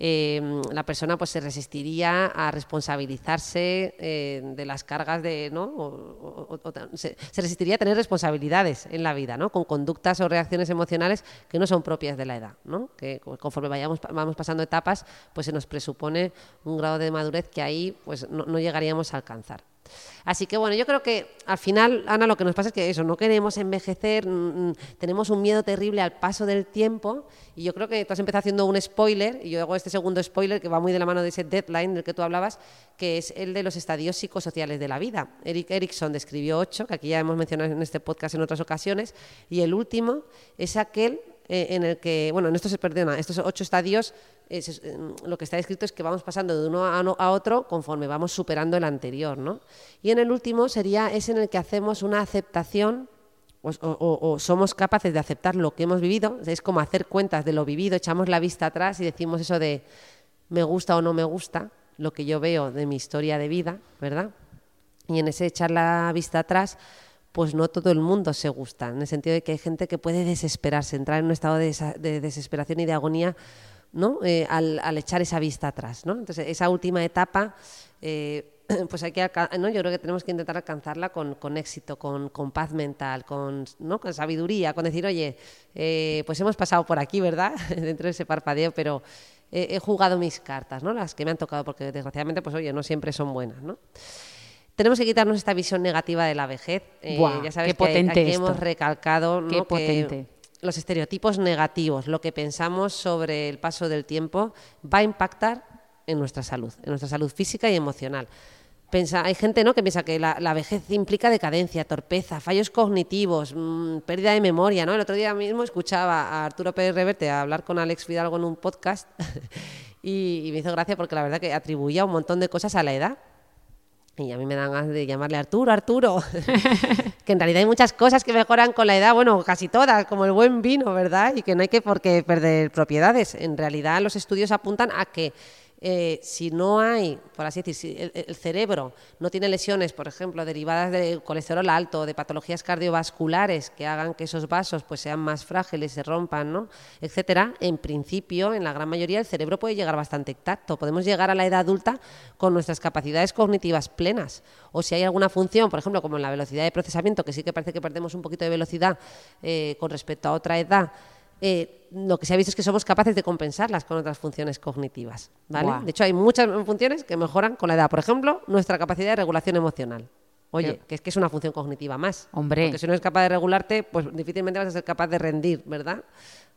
Em, la persona pues se resistiría a responsabilizarse eh, de las cargas de no se, resistiría a tener responsabilidades en la vida no con conductas o reacciones emocionales que no son propias de la edad no que conforme vayamos vamos pasando etapas pues se nos presupone un grado de madurez que ahí pues no llegaríamos a alcanzar Así que bueno, yo creo que al final, Ana, lo que nos pasa es que eso, no queremos envejecer, mm, mm, tenemos un miedo terrible al paso del tiempo y yo creo que tú has empezado haciendo un spoiler y yo hago este segundo spoiler que va muy de la mano de ese deadline del que tú hablabas, que es el de los estadios psicosociales de la vida. Eric Erickson describió ocho, que aquí ya hemos mencionado en este podcast en otras ocasiones, y el último es aquel eh, en el que, bueno, en estos se perdona, estos ocho estadios lo que está escrito es que vamos pasando de uno a, otro conforme vamos superando el anterior, ¿no? Y en el último sería ese en el que hacemos una aceptación o, somos capaces de aceptar lo que hemos vivido, es como hacer cuentas de lo vivido, echamos la vista atrás y decimos eso de me gusta o no me gusta, lo que yo veo de mi historia de vida, ¿verdad? Y en ese echar la vista atrás, pues no todo el mundo se gusta, en el sentido de que hay gente que puede desesperarse, entrar en un estado de desesperación y de agonía ¿no? Eh, al, echar esa vista atrás. ¿no? Entonces, esa última etapa, eh, pues hay ¿no? yo creo que tenemos que intentar alcanzarla con, con éxito, con, con paz mental, con, ¿no? con sabiduría, con decir, oye, eh, pues hemos pasado por aquí, ¿verdad? Dentro de ese parpadeo, pero he jugado mis cartas, ¿no? Las que me han tocado, porque desgraciadamente, pues oye, no siempre son buenas, ¿no? Tenemos que quitarnos esta visión negativa de la vejez. Eh, Buah, ya sabes qué que potente aquí esto. hemos recalcado ¿no? Qué que potente. los estereotipos negativos, lo que pensamos sobre el paso del tiempo, va a impactar en nuestra salud, en nuestra salud física y emocional. Pensa- hay gente ¿no? que piensa que la, la vejez implica decadencia, torpeza, fallos cognitivos, mm, pérdida de memoria. ¿no? El otro día mismo escuchaba a Arturo Pérez Reverte hablar con Alex Fidalgo en un podcast y, y me hizo gracia porque la verdad que atribuía un montón de cosas a la edad. Y a mí me dan ganas de llamarle Arturo, Arturo. que en realidad hay muchas cosas que mejoran con la edad, bueno, casi todas, como el buen vino, ¿verdad? Y que no hay que por qué perder propiedades. En realidad los estudios apuntan a que eh, si no hay, por así decir, si el, cerebro no tiene lesiones, por ejemplo, derivadas de colesterol alto, de patologías cardiovasculares que hagan que esos vasos pues, sean más frágiles, se rompan, ¿no? etcétera, en principio, en la gran mayoría, el cerebro puede llegar bastante intacto. Podemos llegar a la edad adulta con nuestras capacidades cognitivas plenas. O si hay alguna función, por ejemplo, como en la velocidad de procesamiento, que sí que parece que perdemos un poquito de velocidad eh, con respecto a otra edad, eh, lo que se ha visto es que somos capaces de compensarlas con otras funciones cognitivas. ¿vale? De hecho, hay muchas funciones que mejoran con la edad. Por ejemplo, nuestra capacidad de regulación emocional. Oye, Qué- que es que es una función cognitiva más. Hombre. Porque si no eres capaz de regularte, pues difícilmente vas a ser capaz de rendir, ¿verdad?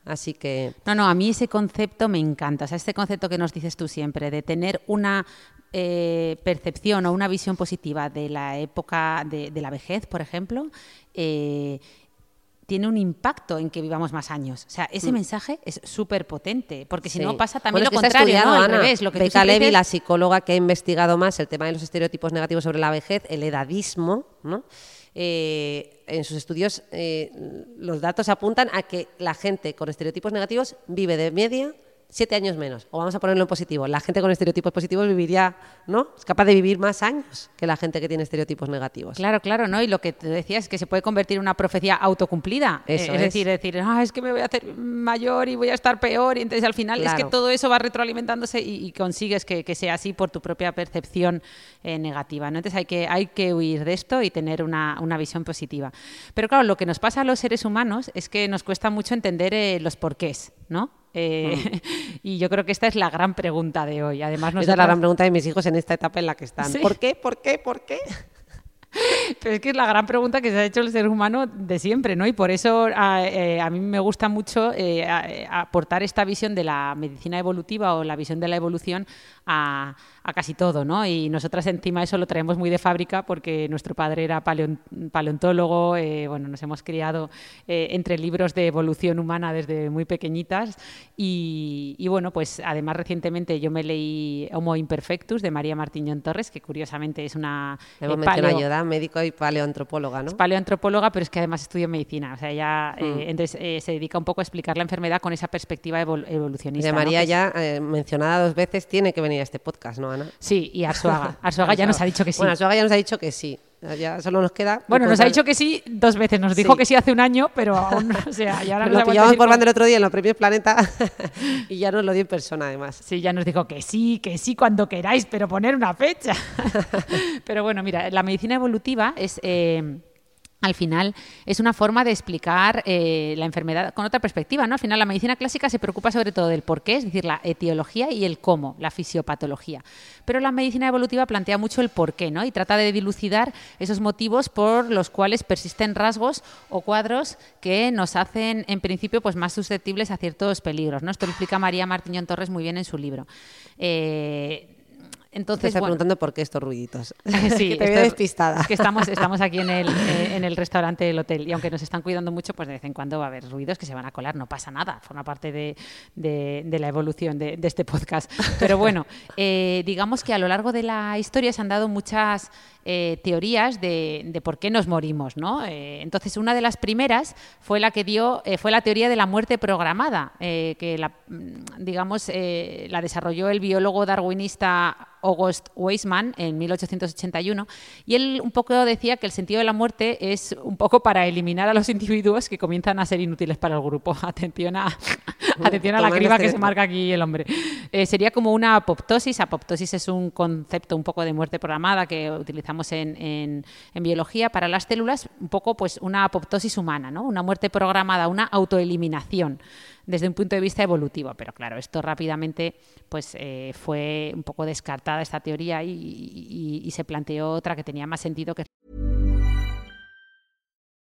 Así que No, no, a mí ese concepto me encanta. O sea, este concepto que nos dices tú siempre, de tener una eh, percepción o una visión positiva de la época de, de la vejez, por ejemplo, eh, tiene un impacto en que vivamos más años. O sea, ese mensaje es súper potente, porque si Mm. Sí. no pasa también Bueno, lo contrario, ¿no? Al Ana. revés. Lo que tú siempre Levy, dices- la psicóloga que ha investigado más el tema de los estereotipos negativos sobre la vejez, el edadismo, ¿no? Eh, en sus estudios eh, los datos apuntan a que la gente con estereotipos negativos vive de media siete años menos. O vamos a ponerlo en positivo. La gente con estereotipos positivos viviría, ¿no? Es capaz de vivir más años que la gente que tiene estereotipos negativos. Claro, claro, ¿no? Y lo que te decía es que se puede convertir en una profecía autocumplida. Eh, es, es. decir, decir, ah, es que me voy a hacer mayor y voy a estar peor. Y entonces al final es que todo eso va retroalimentándose y, y consigues que, que sea así por tu propia percepción eh, negativa. ¿no? Entonces hay que, hay que huir de esto y tener una, una visión positiva. Pero claro, lo que nos pasa a los seres humanos es que nos cuesta mucho entender eh, los porqués, ¿no? Eh, y yo creo que esta es la gran pregunta de hoy. Además, Esa es la gran pregunta de mis hijos en esta etapa en la que están. Sí. ¿Por qué? ¿Por qué? ¿Por qué? Pero es que es la gran pregunta que se ha hecho el ser humano de siempre, ¿no? Y por eso a, eh, a mí me gusta mucho eh, eh, aportar esta visión de la medicina evolutiva o la visión de la evolución a, a casi todo, ¿no? Y nosotras encima eso lo traemos muy de fábrica porque nuestro padre era paleon- paleontólogo, eh, bueno, nos hemos criado eh, entre libros de evolución humana desde muy pequeñitas y, y, bueno, pues además recientemente yo me leí Homo Imperfectus de María Martiñón Torres, que curiosamente es una Hemos eh, paleo- ayuda, médico y paleoantropóloga, ¿no? es paleoantropóloga, pero es que además estudia medicina. O sea, ella Mm. eh, entonces, eh, se dedica un poco a explicar la enfermedad con esa perspectiva evol- evolucionista. De ¿no? María es- ya eh, mencionada dos veces tiene que venir a este podcast, ¿no, Ana? Sí, y Arsuaga. Arsuaga ya nos ha dicho que sí. Bueno, Arzuaga ya nos ha dicho que sí. Ya solo nos queda. Bueno, nos ha dicho que sí dos veces. Nos dijo Sí. que sí hace un año, pero aún no. O sea, y ahora nos ha Lo pillamos por banda el otro día en los premios Planeta y ya nos lo dio en persona, además. Sí, ya nos dijo que sí, que sí cuando queráis, pero poner una fecha. pero bueno, mira, la medicina evolutiva es... eh, al final es una forma de explicar eh, la enfermedad con otra perspectiva, ¿no? Al final la medicina clásica se preocupa sobre todo del por qué, es decir, la etiología y el cómo, la fisiopatología. Pero la medicina evolutiva plantea mucho el por qué, ¿no? Y trata de dilucidar esos motivos por los cuales persisten rasgos o cuadros que nos hacen, en principio, pues más susceptibles a ciertos peligros, ¿no? Esto lo explica María Martiñón Torres muy bien en su libro. Eh, Te entonces, estás bueno, preguntando por qué estos ruiditos. Sí, que te veo despistada. Es que estamos, estamos aquí en el, eh, en el restaurante del hotel y aunque nos están cuidando mucho, pues de vez en cuando va a haber ruidos que se van a colar, no pasa nada, forma parte de, de- de la evolución de, de este podcast. Pero bueno, eh, digamos que a lo largo de la historia se han dado muchas eh, teorías de, de por qué nos morimos, ¿no? Eh, entonces, una de las primeras fue la que dio, eh, fue la teoría de la muerte programada, que la, mm, digamos, la desarrolló el biólogo darwinista August Weismann en 1881 y él un poco decía que el sentido de la muerte es un poco para eliminar a los individuos que comienzan a ser inútiles para el grupo. Atención a, atención a la criba que se marca aquí el hombre. Eh, sería como una apoptosis. Apoptosis es un concepto un poco de muerte programada que utilizamos en, en- biología para las células, un poco pues una apoptosis humana, ¿no? Una muerte programada, una autoeliminación desde un punto de vista evolutivo. Pero claro, esto rápidamente pues eh, fue un poco descartada esta teoría y- y se planteó otra que tenía más sentido que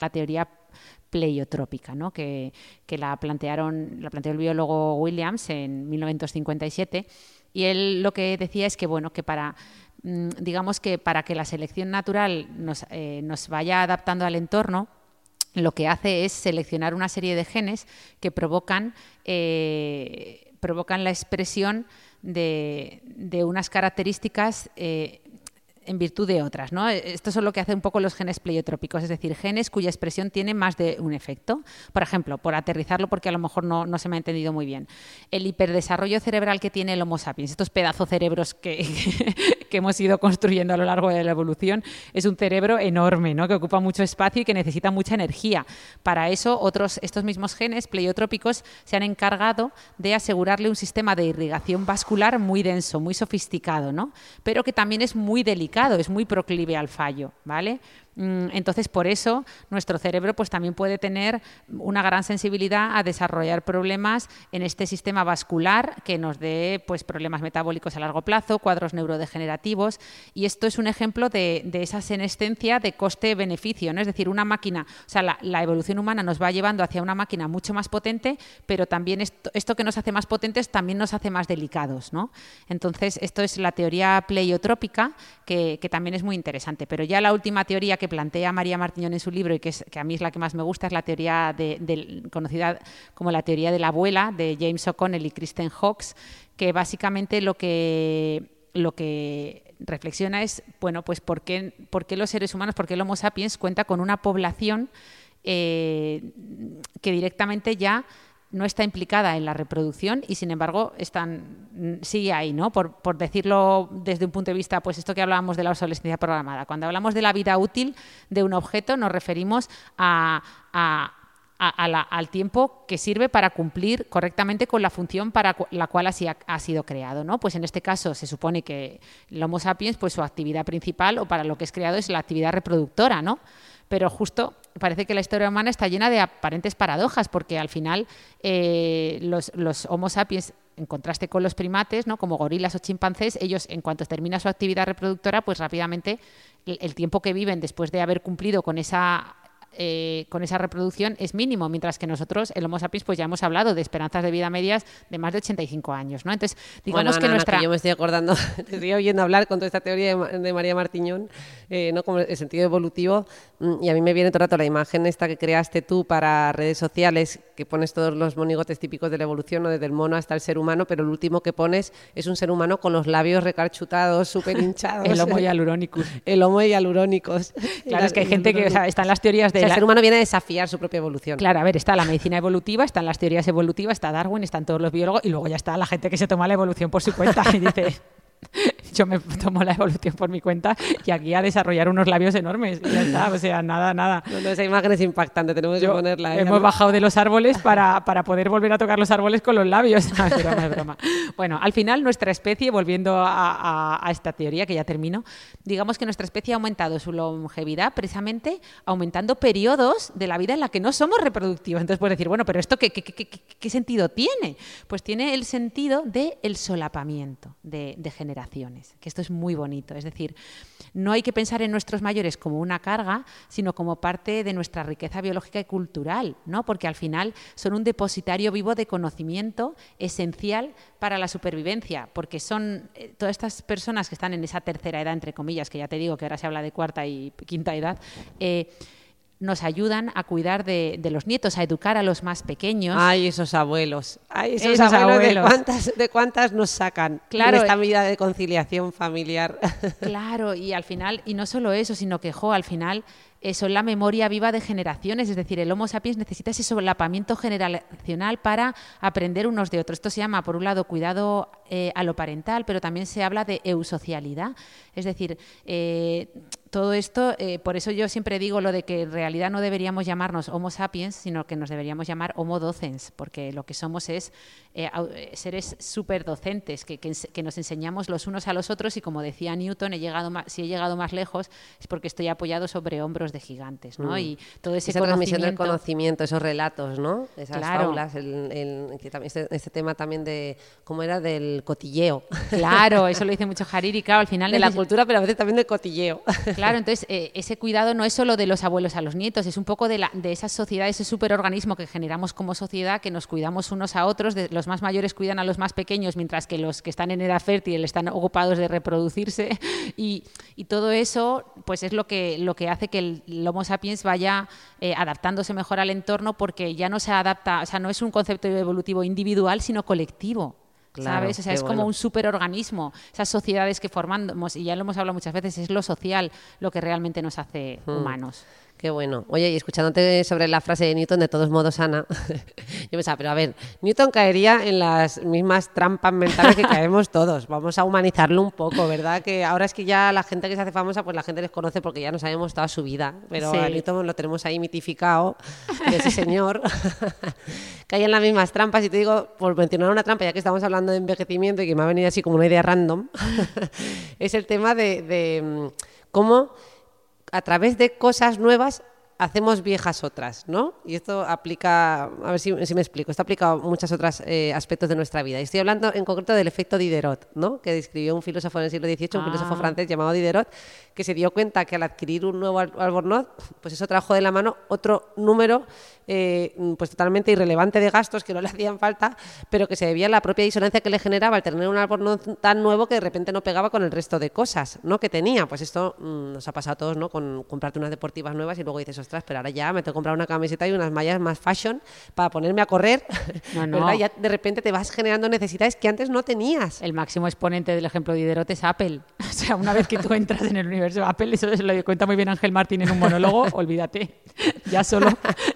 La teoría pleiotrópica, ¿no? que, que la plantearon, la planteó el biólogo Williams en 1957 y él lo que decía es que bueno que para mm, digamos que para que la selección natural nos, eh, nos vaya adaptando al entorno lo que hace es seleccionar una serie de genes que provocan, eh, provocan la expresión de, de unas características eh, en virtud de otras. ¿no? Esto es lo que hace un poco los genes pleiotrópicos, es decir, genes cuya expresión tiene más de un efecto. Por ejemplo, por aterrizarlo, porque a lo mejor no, no se me ha entendido muy bien, el hiperdesarrollo cerebral que tiene el Homo sapiens, estos pedazos cerebros que, que hemos ido construyendo a lo largo de la evolución, es un cerebro enorme, ¿no? que ocupa mucho espacio y que necesita mucha energía. Para eso, otros, estos mismos genes pleiotrópicos se han encargado de asegurarle un sistema de irrigación vascular muy denso, muy sofisticado, ¿no? pero que también es muy delicado es muy proclive al fallo, ¿vale? Mm, Entonces, por eso, nuestro cerebro pues, también puede tener una gran sensibilidad a desarrollar problemas en este sistema vascular que nos dé pues, problemas metabólicos a largo plazo, cuadros neurodegenerativos. Y esto es un ejemplo de, de esa senescencia de coste-beneficio. ¿no? Es decir, una máquina, o sea, la, la, evolución humana nos va llevando hacia una máquina mucho más potente, pero también esto, esto, que nos hace más potentes también nos hace más delicados. ¿no? Entonces, esto es la teoría pleiotrópica, que, que también es muy interesante. Pero ya la última teoría que plantea María Martiñón en su libro y que, es, que a mí es la que más me gusta es la teoría de, conocida como la teoría de la abuela de James O'Connell y Kristen Hawkes, que básicamente lo que, lo que reflexiona es, bueno, pues por qué, por qué los seres humanos, por qué el Homo sapiens cuenta con una población eh, que directamente ya no está implicada en la reproducción y sin embargo están sigue ahí, ¿no? Por, decirlo desde un punto de vista, pues esto que hablábamos de la obsolescencia programada. Cuando hablamos de la vida útil de un objeto, nos referimos a, al tiempo que sirve para cumplir correctamente con la función para la cual así ha, ha, sido creado, ¿no? Pues en este caso se supone que el Homo sapiens, pues su actividad principal o para lo que es creado es la actividad reproductora, ¿no? Pero justo parece que la historia humana está llena de aparentes paradojas, porque al final eh, los, los, Homo sapiens, en contraste con los primates, ¿no? como gorilas o chimpancés, ellos en cuanto termina su actividad reproductora, pues rápidamente el, el tiempo que viven después de haber cumplido con esa eh, con esa reproducción es mínimo, mientras que nosotros, el Homo sapiens, pues ya hemos hablado de esperanzas de vida medias de más de 85 años, ¿no? Entonces, digamos bueno, que Ana, nuestra... Que yo me estoy acordando, te estoy oyendo hablar con toda esta teoría de, de María Martiñón, eh, ¿no? Como el sentido evolutivo, mm, y a mí me viene todo el rato la imagen esta que creaste tú para redes sociales, que pones todos los monigotes típicos de la evolución, ¿no? desde el mono hasta el ser humano, pero el último que pones es un ser humano con los labios recarchutados, súper hinchados. el homo hialuronicus. el homo hialuronicus. Claro, es que hay gente que, o sea, están las teorías la... el ser humano viene a desafiar su propia evolución. Claro, a ver, está la medicina evolutiva, están las teorías evolutivas, está Darwin, están todos los biólogos y luego ya está la gente que se toma la evolución por su cuenta y dice, yo me tomo la evolución por mi cuenta y aquí a desarrollar unos labios enormes. Y ya está, o sea, nada, nada. No, no, esa imagen es impactante, tenemos que ponerla. ¿eh? hemos bajado de los árboles para, para poder volver a tocar los árboles con los labios. Es broma, es broma. Bueno, al final nuestra especie, volviendo a, a- a esta teoría que ya termino, digamos que nuestra especie ha aumentado su longevidad precisamente aumentando periodos de la vida en la que no somos reproductivos. Entonces puedes decir, bueno, pero ¿esto qué, qué- qué- qué- sentido tiene? Pues tiene el sentido del el solapamiento de, de generaciones, que esto es muy bonito. Es decir, no hay que pensar en nuestros mayores como una carga, sino como parte de nuestra riqueza biológica y cultural, ¿no? Porque al final son un depositario vivo de conocimiento esencial para la supervivencia, porque son eh, todas estas personas que están en esa tercera edad, entre comillas, que ya te digo que ahora se habla de cuarta y quinta edad, eh, nos ayudan a cuidar de, de los nietos, a educar a los más pequeños. Ay, esos abuelos. Ay, esos, Esos abuelos, abuelos. ¿de, cuántas, ¿De cuántas nos sacan Claro, en esta vida de conciliación familiar? Claro, y al final, y no solo eso, sino que, jo, al final eh, son la memoria viva de generaciones, es decir, el Homo sapiens necesita ese solapamiento generacional para aprender unos de otros. Esto se llama, por un lado, cuidado eh, a lo parental, pero también se habla de eusocialidad, es decir, eh, todo esto, eh, por eso yo siempre digo lo de que en realidad no deberíamos llamarnos Homo sapiens, sino que nos deberíamos llamar Homo docens, porque lo que somos es eh, eh, seres súper docentes, que, que que nos enseñamos los unos a los otros y como decía Newton, he llegado ma- si he llegado más lejos es porque estoy apoyado sobre hombros de gigantes, ¿no? Mm. Y todo ese Esa transmisión del conocimiento- esos relatos, ¿no? Esas Claro. fábulas, el, el- que también, este, este tema también de, ¿cómo era? Del cotilleo. Claro, eso lo dice mucho Hariri, claro, al final de la cultura, pero a veces también del cotilleo. Claro, entonces eh, ese cuidado no es solo de los abuelos a los nietos, es un poco de, la, de esa sociedad, ese superorganismo que generamos como sociedad, que nos cuidamos unos a otros, de- los más mayores cuidan a los más pequeños, mientras que los que están en edad fértil están ocupados de reproducirse y, y todo eso pues es lo que, lo que hace que el, el Homo sapiens vaya eh, adaptándose mejor al entorno porque ya no se adapta, o sea, no es un concepto evolutivo individual, sino colectivo. Claro, ¿Sabes? O sea, es como un superorganismo. Esas sociedades que formamos, y ya lo hemos hablado muchas veces, es lo social lo que realmente nos hace Mm. humanos. Qué bueno. Oye, y escuchándote sobre la frase de Newton, de todos modos, Ana, yo pensaba, pero a ver, Newton caería en las mismas trampas mentales que caemos todos. Vamos a humanizarlo un poco, ¿verdad? Que ahora es que ya la gente que se hace famosa, pues la gente les conoce porque ya no sabemos toda su vida. Pero Sí. a Newton lo tenemos ahí mitificado, de ese señor. Cae en las mismas trampas. Y te digo, por mencionar una trampa, ya que estamos hablando de envejecimiento y que me ha venido así como una idea random, es el tema de, de mm, cómo a través de cosas nuevas hacemos viejas otras, ¿no? Y esto aplica, a ver si, si me explico, esto aplica a muchos otros eh, aspectos de nuestra vida. Y estoy hablando en concreto del efecto Diderot, ¿no? Que describió un filósofo en el siglo XVIII, un filósofo Ah. francés llamado Diderot, que se dio cuenta que al adquirir un nuevo al- albornoz, pues eso trajo de la mano otro número eh, pues totalmente irrelevante de gastos que no le hacían falta, pero que se debía a la propia disonancia que le generaba al tener un albornoz tan nuevo que de repente no pegaba con el resto de cosas ¿no? que tenía. Pues esto mm, nos ha pasado a todos, ¿no? Con comprarte unas deportivas nuevas y luego dices, ostras, pero ahora ya me tengo que comprar una camiseta y unas mallas más fashion para ponerme a correr. No, no. Ya de repente te vas generando necesidades que antes no tenías. El máximo exponente del ejemplo de Diderot es Apple. O sea, una vez que tú entras en el universo de Apple, eso se lo cuenta muy bien Ángel Martín en un monólogo, olvídate. Ya solo,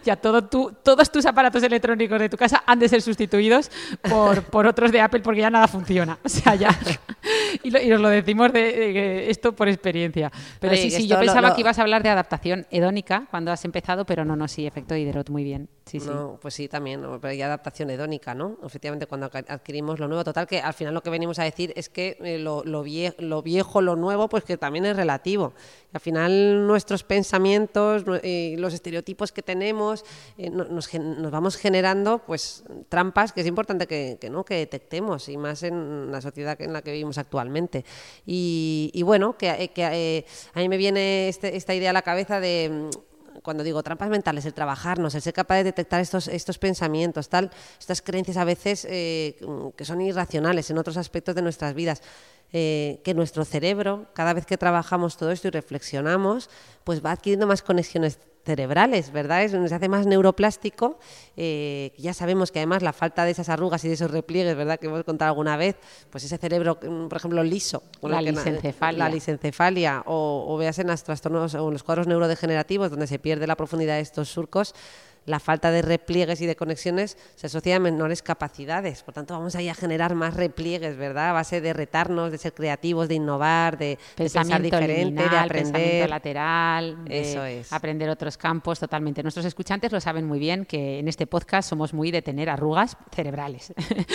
ya todo tu, todos tus aparatos electrónicos de tu casa han de ser sustituidos por, por otros de Apple porque ya nada funciona. O sea, ya. Y, lo- y os lo decimos de, esto por experiencia. Pero Oye, sí, sí, yo lo- pensaba lo- que ibas a hablar de adaptación hedónica cuando has empezado, pero no, no, sí, efecto Diderot, muy bien. No, pues sí, también, pero hay adaptación hedónica, ¿no? Efectivamente, cuando adqu- adquirimos lo nuevo, total, que al final lo que venimos a decir es que eh, lo, lo lo viejo, lo nuevo, pues que también es relativo. Al final nuestros pensamientos, eh, los estereotipos que tenemos, eh, no- nos, vamos generando pues trampas que es importante que, ¿no? que detectemos, y más en la sociedad en la que vivimos actualmente. Y, bueno, que, a mí me viene este- esta idea a la cabeza de... cuando digo trampas mentales, el trabajarnos, el ser capaz de detectar estos, estos pensamientos, tal, estas creencias a veces eh, que son irracionales en otros aspectos de nuestras vidas. Eh, que nuestro cerebro, cada vez que trabajamos todo esto y reflexionamos, pues va adquiriendo más conexiones cerebrales, ¿verdad? Es se hace más neuroplástico. eh, ya sabemos que además la falta de esas arrugas y de esos repliegues, ¿verdad? Que hemos contado alguna vez, pues ese cerebro, mm, por ejemplo, liso, con La na- lisencefalia. la lisencefalia o, o veas en los trastornos o en los cuadros neurodegenerativos donde se pierde la profundidad de estos surcos, la falta de repliegues y de conexiones se asocia a menores capacidades. Por tanto, vamos ahí a generar más repliegues, ¿verdad? A base de retarnos, de ser creativos, de innovar, de, de pensar Pensamiento diferente, de aprender. pensamiento lateral, de Eso es. aprender otros campos totalmente. Nuestros escuchantes lo saben muy bien que en este podcast somos muy de tener arrugas cerebrales.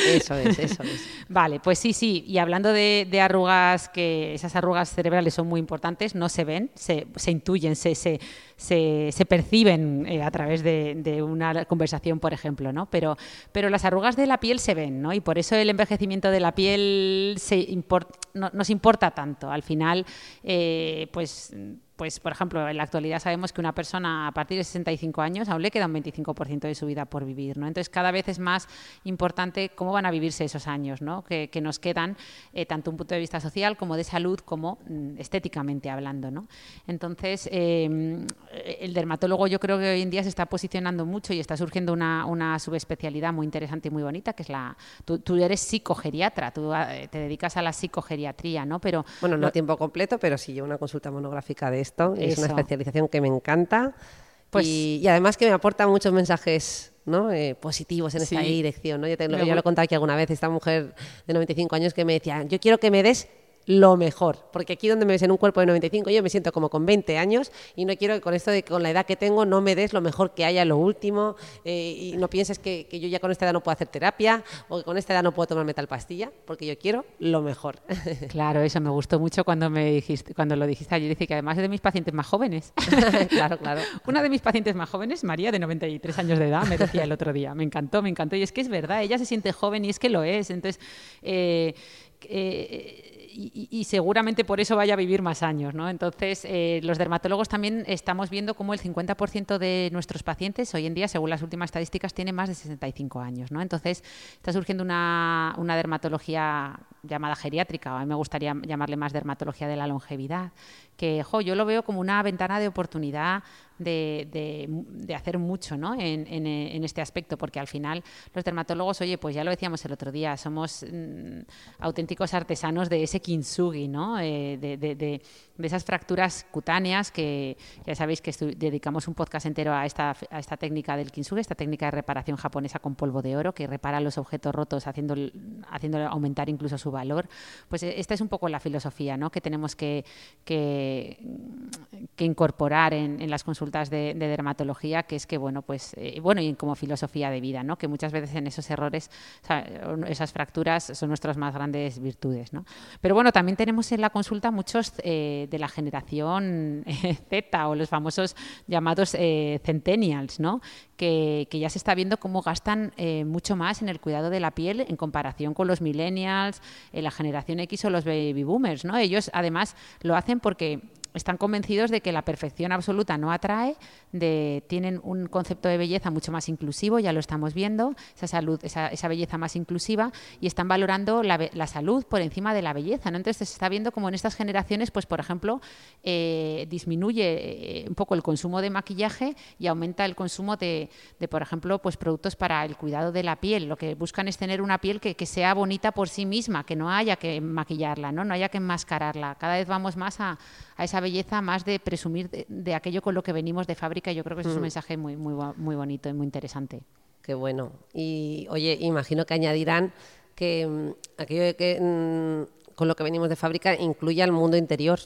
Eso es, eso es. Vale, pues sí, sí. Y hablando de, de arrugas, que esas arrugas cerebrales son muy importantes, no se ven, se, se intuyen, se, se, se, se perciben eh, a través de, una conversación, por ejemplo, ¿no? Pero, pero las arrugas de la piel se ven, ¿no? Y por eso el envejecimiento de la piel se no, nos importa tanto. Al final, eh, pues pues, por ejemplo, en la actualidad sabemos que una persona a partir de 65 años aún le queda un 25% de su vida por vivir, ¿no? Entonces, cada vez es más importante cómo van a vivirse esos años, ¿no? Que, que nos quedan, eh, tanto un punto de vista social como de salud, como mm, estéticamente hablando, ¿no? Entonces, eh, el dermatólogo yo creo que hoy en día se está posicionando mucho y está surgiendo una, una subespecialidad muy interesante y muy bonita, que es la... Tú, tú eres psicogeriatra, tú eh, te dedicas a la psicogeriatría, ¿no? Pero Bueno, no a tiempo completo, pero sí una consulta monográfica de esto. Es una especialización que me encanta Pues- y, y además que me aporta muchos mensajes ¿no? Eh, positivos en esta Sí. dirección. ¿no? Yo, te, yo lo he contado aquí alguna vez, esta mujer de 95 años que me decía, yo quiero que me des lo mejor, porque aquí donde me ves en un cuerpo de 95 yo me siento como con 20 años y no quiero que con esto de que con la edad que tengo no me des lo mejor que haya, lo último eh, y no pienses que, que yo ya con esta edad no puedo hacer terapia o que con esta edad no puedo tomarme tal pastilla, porque yo quiero lo mejor. Claro, eso me gustó mucho cuando me dijiste, cuando lo dijiste ayer. Dice que además es de mis pacientes más jóvenes. claro, claro. Una de mis pacientes más jóvenes, María, de 93 años de edad, me decía el otro día. Me encantó, me encantó. Y es que es verdad, ella se siente joven y es que lo es. Entonces, eh, eh, y, y- seguramente por eso vaya a vivir más años, ¿no? Entonces, eh, los dermatólogos también estamos viendo cómo el 50% de nuestros pacientes hoy en día, según las últimas estadísticas, tienen más de 65 años, ¿no? Entonces, está surgiendo una, una dermatología llamada geriátrica, o a mí me gustaría llamarle más dermatología de la longevidad, que yo lo veo como una ventana de oportunidad de, de- hacer mucho ¿no? en, este aspecto, porque al final los dermatólogos, oye, pues ya lo decíamos el otro día, somos mm, auténticos artesanos de ese kintsugi, ¿no? Eh, de- esas fracturas cutáneas que ya sabéis que dedicamos un podcast entero a esta, a esta técnica del kintsugi, esta técnica de reparación japonesa con polvo de oro que repara los objetos rotos haciendo, aumentar incluso su valor. Pues eh, esta es un poco la filosofía ¿no? que tenemos que, que, incorporar en, las consultas de, de dermatología, que es que, bueno, pues, eh, bueno, y como filosofía de vida, ¿no? Que muchas veces en esos errores, esas fracturas son nuestras más grandes virtudes, ¿no? Pero bueno, también tenemos en la consulta muchos eh, de la generación eh, Z o los famosos llamados eh, centennials, ¿no? Que, ya se está viendo cómo gastan eh, mucho más en el cuidado de la piel en comparación con los millennials, eh, la generación X o los baby boomers, ¿no? Ellos además lo hacen porque están convencidos de que la perfección absoluta no atrae, de, tienen un concepto de belleza mucho más inclusivo, ya lo estamos viendo, esa salud, esa, belleza más inclusiva, y están valorando la, la salud por encima de la belleza. ¿no? Entonces se está viendo como en estas generaciones, pues por ejemplo, eh, disminuye eh, un poco el consumo de maquillaje y aumenta el consumo de, por ejemplo, pues productos para el cuidado de la piel. Lo que buscan es tener una piel que, que sea bonita por sí misma, que no haya que maquillarla, no, no haya que enmascararla. Cada vez vamos más a, a esa belleza, más de presumir de, de aquello con lo que venimos de fábrica. Yo creo que es un Mm. mensaje muy, muy, muy bonito y muy interesante. Qué bueno. Y oye, imagino que añadirán que mm, aquello de que mm, con lo que venimos de fábrica incluye al mundo interior,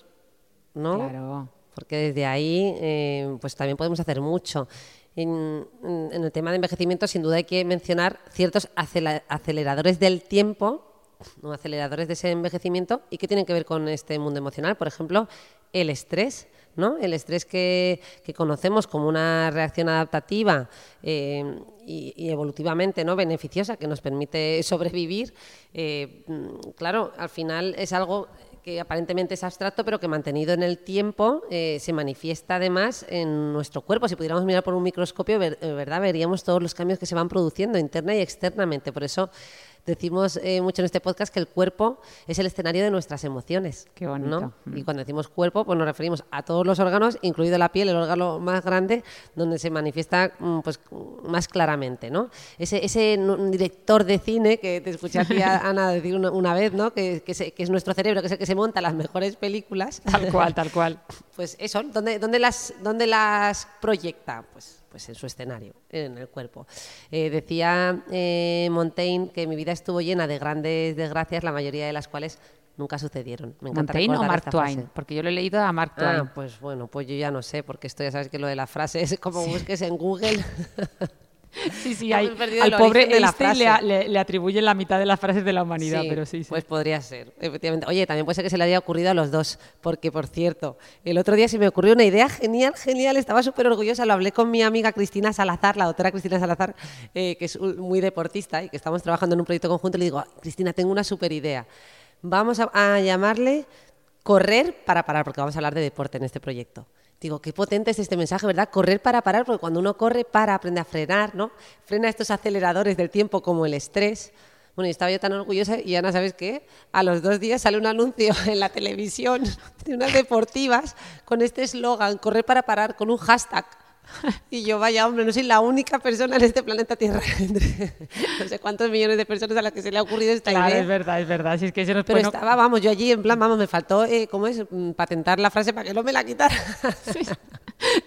¿no? Claro. Porque desde ahí eh, pues también podemos hacer mucho. En, en- el tema de envejecimiento, sin duda hay que mencionar ciertos aceleradores del tiempo, no aceleradores de ese envejecimiento, y que tienen que ver con este mundo emocional. Por ejemplo, el estrés. ¿no? El estrés que, conocemos como una reacción adaptativa eh, y, evolutivamente ¿no? beneficiosa que nos permite sobrevivir, eh, mm, claro, al final es algo que aparentemente es abstracto, pero que mantenido en el tiempo eh, se manifiesta además en nuestro cuerpo. Si pudiéramos mirar por un microscopio, ver- ¿verdad? veríamos todos los cambios que se van produciendo interna y externamente. Por eso decimos eh, mucho en este podcast que el cuerpo es el escenario de nuestras emociones. Qué bonito. ¿no? Mm. Y cuando decimos cuerpo, pues nos referimos a todos los órganos, incluido la piel, el órgano más grande, donde se manifiesta mm, pues, más claramente. ¿no? Ese, ese director de cine que te escuché a ti, Ana, decir una, una vez, ¿no? que, que se- que es nuestro cerebro, que es el que se monta las mejores películas. Tal cual, tal cual. pues eso, ¿dónde, dónde las, dónde las proyecta? Pues, pues en su escenario, en el cuerpo. Eh, decía eh, Montaigne que mi vida estuvo llena de grandes desgracias, la mayoría de las cuales nunca sucedieron. Me encanta ¿Montaigne o Mark Twain? Porque yo lo he leído a Mark Twain. Ah, pues bueno, pues yo ya no sé, porque esto ya sabes que lo de la frase es como busques en Google. Sí, sí, hay- al pobre de la le, frase. le- le atribuyen la mitad de las frases de la humanidad, pero sí, sí. Pues podría ser, efectivamente. Oye, también puede ser que se le haya ocurrido a los dos, porque por cierto, el otro día se me ocurrió una idea genial, genial, estaba súper orgullosa, lo hablé con mi amiga Cristina Salazar, la doctora Cristina Salazar, eh, que es muy deportista y que estamos trabajando en un proyecto conjunto, y le digo, Cristina, tengo una súper idea. Vamos a, a llamarle correr para parar, porque vamos a hablar de deporte en este proyecto. Digo, qué potente es este mensaje, ¿verdad? Correr para parar, porque cuando uno corre para, aprende a frenar, ¿no? Frena estos aceleradores del tiempo como el estrés. Bueno, y estaba yo tan orgullosa y Ana, ¿sabes qué? A los dos días sale un anuncio en la televisión de unas deportivas con este eslogan, correr para parar, con un hashtag. Y yo, vaya hombre, no soy la única persona en este planeta Tierra, no sé cuántos millones de personas a las que se le ha ocurrido esta Claro, idea. es verdad, es verdad. Si es que se nos Pero estaba, vamos, yo allí en plan, vamos, me faltó, eh, ¿cómo es? Mm, Patentar la frase para que no me la quitara.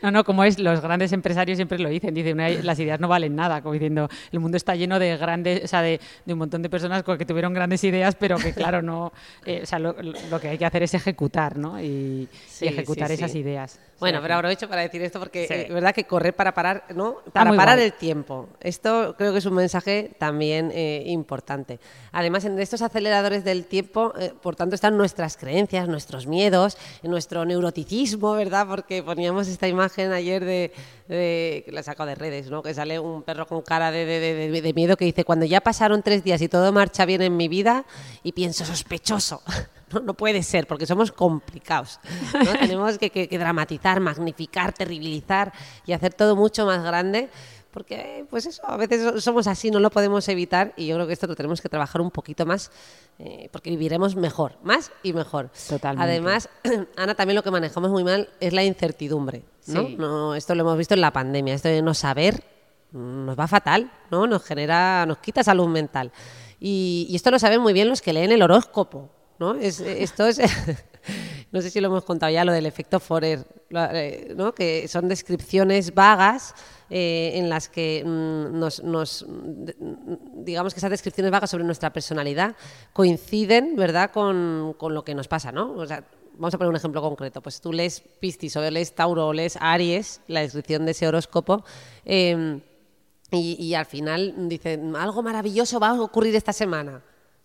No, no, como es, los grandes empresarios siempre lo dicen, dicen, "Una- las ideas no valen nada, como diciendo, el mundo está lleno de grandes, o sea, de, de un montón de personas con que tuvieron grandes ideas, pero que claro, no, eh, o sea, lo, lo que hay que hacer es ejecutar, ¿no? Y, ejecutar sí. esas ideas. Bueno, pero aprovecho para decir esto porque Sí. es verdad que correr para parar, ¿no? Para muy parar guay. el tiempo. Esto creo que es un mensaje también eh, importante. Además, en estos aceleradores del tiempo, eh, por tanto, están nuestras creencias, nuestros miedos, nuestro neuroticismo, ¿verdad? Porque poníamos esta imagen ayer de, de- que la he sacado de redes, ¿no? Que sale un perro con cara de- de- de miedo que dice, cuando ya pasaron tres días y todo marcha bien en mi vida, y pienso, sospechoso. No, no puede ser, porque somos complicados. ¿no? Tenemos que, que- que dramatizar, magnificar, terribilizar y hacer todo mucho más grande. Porque, pues eso, a veces so- somos así, no lo podemos evitar y yo creo que esto lo tenemos que trabajar un poquito más eh, porque viviremos mejor, más y mejor. Totalmente. Además, Ana, también lo que manejamos muy mal es la incertidumbre. ¿no? Sí. No, esto lo hemos visto en la pandemia, esto de no saber nos va fatal, ¿no? Nos genera, nos quita salud mental. Y, y esto lo saben muy bien los que leen el horóscopo, ¿no? Es, esto es, no sé si lo hemos contado ya, lo del efecto Forer, eh. Que son descripciones vagas eh, en las que mm, nos, mm, digamos que esas descripciones vagas sobre nuestra personalidad coinciden, ¿verdad?, con, con lo que nos pasa, ¿no? Vamos a poner un ejemplo concreto. Pues tú lees Piscis o lees Tauro o lees Aries, la descripción de ese horóscopo, eh, y, y al final dicen, algo maravilloso va a ocurrir esta semana.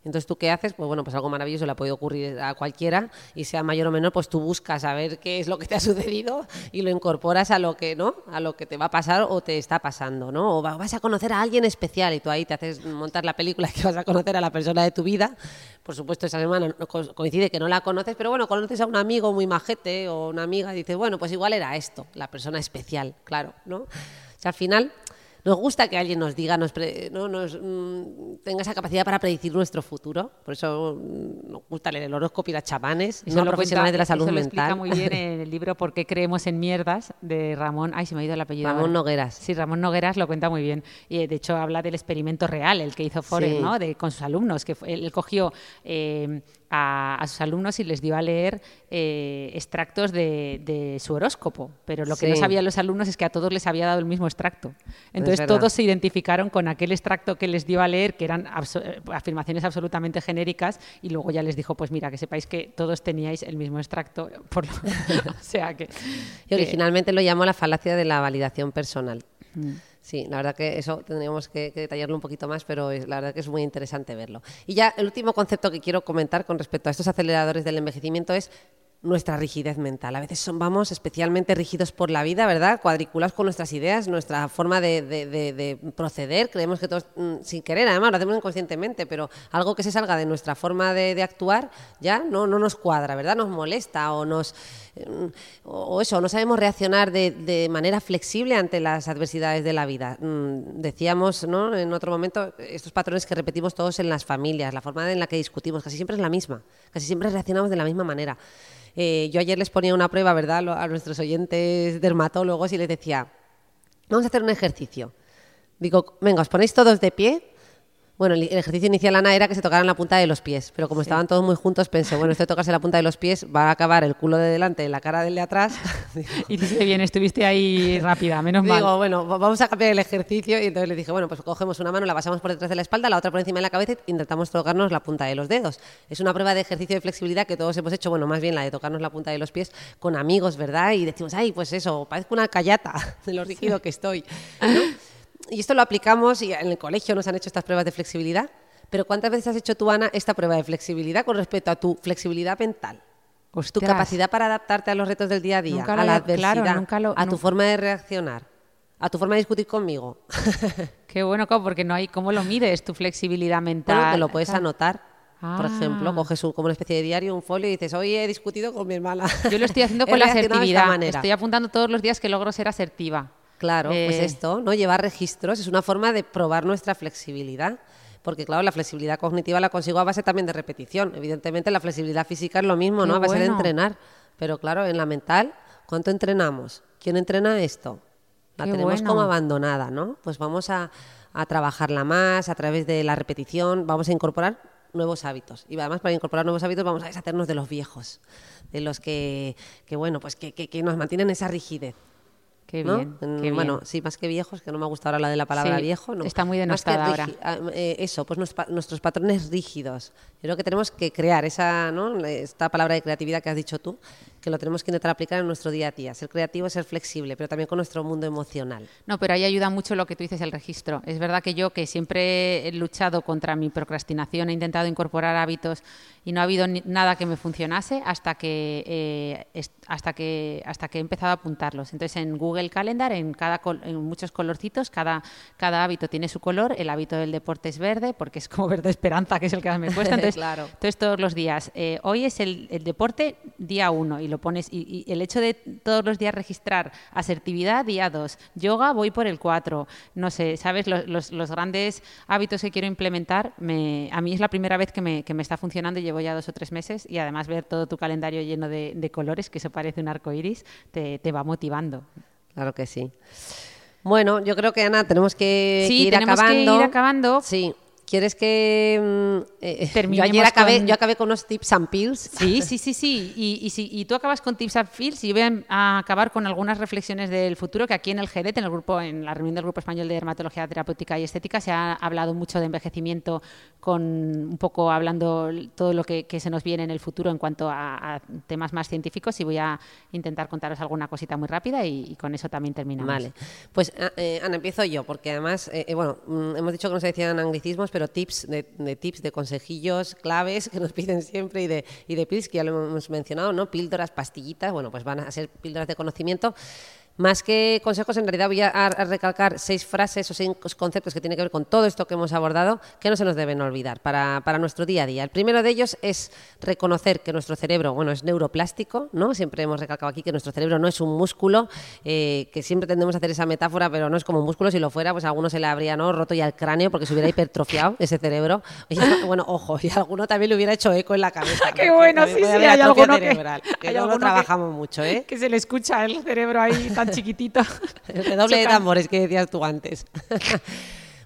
Entonces, ¿tú qué haces? Pues bueno, pues algo maravilloso le puede ocurrir a cualquiera y sea mayor o menor, pues tú buscas a ver qué es lo que te ha sucedido y lo incorporas a lo que, ¿no? A lo que te va a pasar o te está pasando, ¿no? O va- vas a conocer a alguien especial y tú ahí te haces montar la película que vas a conocer a la persona de tu vida. Por supuesto, esa semana coincide que no la conoces, pero bueno, conoces a un amigo muy majete o una amiga y dices, bueno, pues igual era esto, la persona especial, claro, ¿no? O sea, al final nos gusta que alguien nos diga, nos, pre- ¿no? nos mm, tenga esa capacidad para predecir nuestro futuro. Por eso mm, nos gusta leer el horóscopo y las chamanes, Eso no lo profesionales cuenta- de la salud eso lo explica muy bien en el libro ¿Por qué creemos en mierdas? de Ramón. Ay, se me ha ido el apellido. Ramón. Nogueras. Sí, Ramón Nogueras lo cuenta muy bien. Y eh, de hecho habla del experimento real, el que hizo Forer, Sí. ¿no? De, con sus alumnos, que fue- él cogió eh, a, a sus alumnos y les dio a leer eh, extractos de, de su horóscopo. Pero lo que no sabían los alumnos es que a todos les había dado el mismo extracto. Entonces todos se identificaron con aquel extracto que les dio a leer, que eran afirmaciones absolutamente genéricas, y luego ya les dijo, pues mira, que sepáis que todos teníais el mismo extracto. Por lo- o sea que... Y originalmente lo llamó la falacia de la validación personal. Mm. Sí, la verdad que eso tendríamos que, que detallarlo un poquito más, pero la verdad que es muy interesante verlo. Y ya el último concepto que quiero comentar con respecto a estos aceleradores del envejecimiento es nuestra rigidez mental. A veces son, vamos especialmente rígidos por la vida, ¿verdad? Cuadriculados con nuestras ideas, nuestra forma de, de- de- de proceder. Creemos que todos, mm, sin querer, además, lo hacemos inconscientemente, pero algo que se salga de nuestra forma de actuar ya no, no nos cuadra, ¿verdad? Nos molesta o nos... mm, o eso, no sabemos reaccionar de, de manera flexible ante las adversidades de la vida. Mm, Decíamos ¿no? en otro momento estos patrones que repetimos todos en las familias, la forma en la que discutimos, casi siempre es la misma, casi siempre reaccionamos de la misma manera. Eh, yo ayer les ponía una prueba, ¿verdad?, a nuestros oyentes dermatólogos y les decía, vamos a hacer un ejercicio. Digo, venga, os ponéis todos de pie, Bueno, el, ejercicio inicial, Ana, era que se tocaran la punta de los pies, pero como estaban todos muy juntos, pensé, bueno, esto de tocarse la punta de los pies va a acabar el culo de delante la cara del de atrás. Hiciste bien, estuviste ahí rápida, menos mal. Digo, bueno, va- vamos a cambiar el ejercicio. Y entonces le dije, bueno, pues cogemos una mano, la pasamos por detrás de la espalda, la otra por encima de la cabeza e intentamos tocarnos la punta de los dedos. Es una prueba de ejercicio de flexibilidad que todos hemos hecho, bueno, más bien la de tocarnos la punta de los pies con amigos, ¿verdad? Y decimos, ay, pues eso, parezco una callata de lo rígido que estoy. ¿no? Y esto lo aplicamos y en el colegio nos han hecho estas pruebas de flexibilidad. Pero ¿cuántas veces has hecho tú, Ana, esta prueba de flexibilidad con respecto a tu flexibilidad mental? Tu capacidad para adaptarte a los retos del día a día, Nunca a la claro, adversidad, nunca lo- a tu forma de reaccionar, a tu forma de discutir conmigo. Qué bueno, porque no hay cómo lo mides tu flexibilidad mental. Bueno, que lo puedes anotar. Por Ah. ejemplo, coges un- como una especie de diario, un folio y dices, hoy he discutido con mi hermana. Yo lo estoy haciendo con la asertividad. Estoy apuntando todos los días que logro ser asertiva. Claro, pues Eh, esto, ¿no? Llevar registros es una forma de probar nuestra flexibilidad. Porque, claro, la flexibilidad cognitiva la consigo a base también de repetición. Evidentemente, la flexibilidad física es lo mismo, Qué ¿no? A base de entrenar. Pero, claro, en la mental, ¿cuánto entrenamos? ¿Quién entrena esto? La Qué tenemos bueno. como abandonada, ¿no? Pues vamos a, a trabajarla más a través de la repetición, vamos a incorporar nuevos hábitos. Y además, para incorporar nuevos hábitos, vamos a deshacernos de los viejos, de los que, que bueno, pues que, que- que nos mantienen esa rigidez. Qué ¿no? bien, qué Bueno, bien. sí, más que viejos, que no me gusta ahora la de la palabra Sí, viejo. No. está muy denostada ahora. ah, eh, eso, pues nuestros, pa- nuestros patrones rígidos. Yo creo que tenemos que crear esa, ¿no? esta palabra de creatividad que has dicho tú, que lo tenemos que intentar aplicar en nuestro día a día. Ser creativo ser flexible, pero también con nuestro mundo emocional. No, pero ahí ayuda mucho lo que tú dices, el registro. Es verdad que yo, que siempre he luchado contra mi procrastinación, he intentado incorporar hábitos y no ha habido ni- nada que me funcionase hasta que, eh, hasta que, hasta que he empezado a apuntarlos. Entonces, en Google Calendar, en, cada en muchos colorcitos, cada, cada hábito tiene su color. El hábito del deporte es verde, porque es como verde esperanza, que es el que más me cuesta. Entonces, Claro. entonces todos los días, eh, hoy es el, el deporte día uno y lo pones, y, y el hecho de todos los días registrar asertividad día dos, yoga voy por el cuatro, no sé, ¿sabes? Los, los- los grandes hábitos que quiero implementar, me, a mí es la primera vez que me, que me está funcionando, llevo ya dos o tres meses y además ver todo tu calendario lleno de, de colores, que eso parece un arco iris, te, te va motivando. Claro que sí. Bueno, yo creo que Ana, tenemos que, Sí, ir tenemos que acabando. ir acabando. Sí. ¿Quieres que mm, eh, yo Terminemos ayer acabé, con- yo acabé con unos tips and pills? Sí, sí, sí, sí. Y, y, si- y tú acabas con tips and feels y yo voy a acabar con algunas reflexiones del futuro que aquí en el GEDET, en el grupo, en la reunión del Grupo Español de Dermatología Terapéutica y Estética, se ha hablado mucho de envejecimiento, con un poco hablando todo lo que, que se nos viene en el futuro en cuanto a, a temas más científicos y voy a intentar contaros alguna cosita muy rápida y, y con eso también terminamos. Vale, pues a- eh, Ana, empiezo yo, porque además, eh, eh, bueno, mm, hemos dicho que no se decían anglicismos, pero tips, de, de tips, de consejillos, claves que nos piden siempre y de, y de pills, que ya lo hemos mencionado, ¿no? Píldoras, pastillitas, bueno, pues van a ser píldoras de conocimiento. Más que consejos, en realidad voy a, a recalcar seis frases o seis conceptos que tienen que ver con todo esto que hemos abordado, que no se nos deben olvidar para, para nuestro día a día. El primero de ellos es reconocer que nuestro cerebro, bueno, es neuroplástico, ¿no? Siempre hemos recalcado aquí que nuestro cerebro no es un músculo, eh, que siempre tendemos a hacer esa metáfora, pero no es como un músculo. Si lo fuera, pues a alguno se le habría ¿no? roto ya el cráneo porque se hubiera hipertrofiado ese cerebro. Bueno, ojo, y a alguno también le hubiera hecho eco en la cabeza. Qué bueno, sí, sí, hay alguno que- cerebral, que, hay no lo alguno que- trabajamos mucho, ¿eh? Que se le escucha el cerebro ahí tan chiquitito. El redoble de tambores que decías tú antes.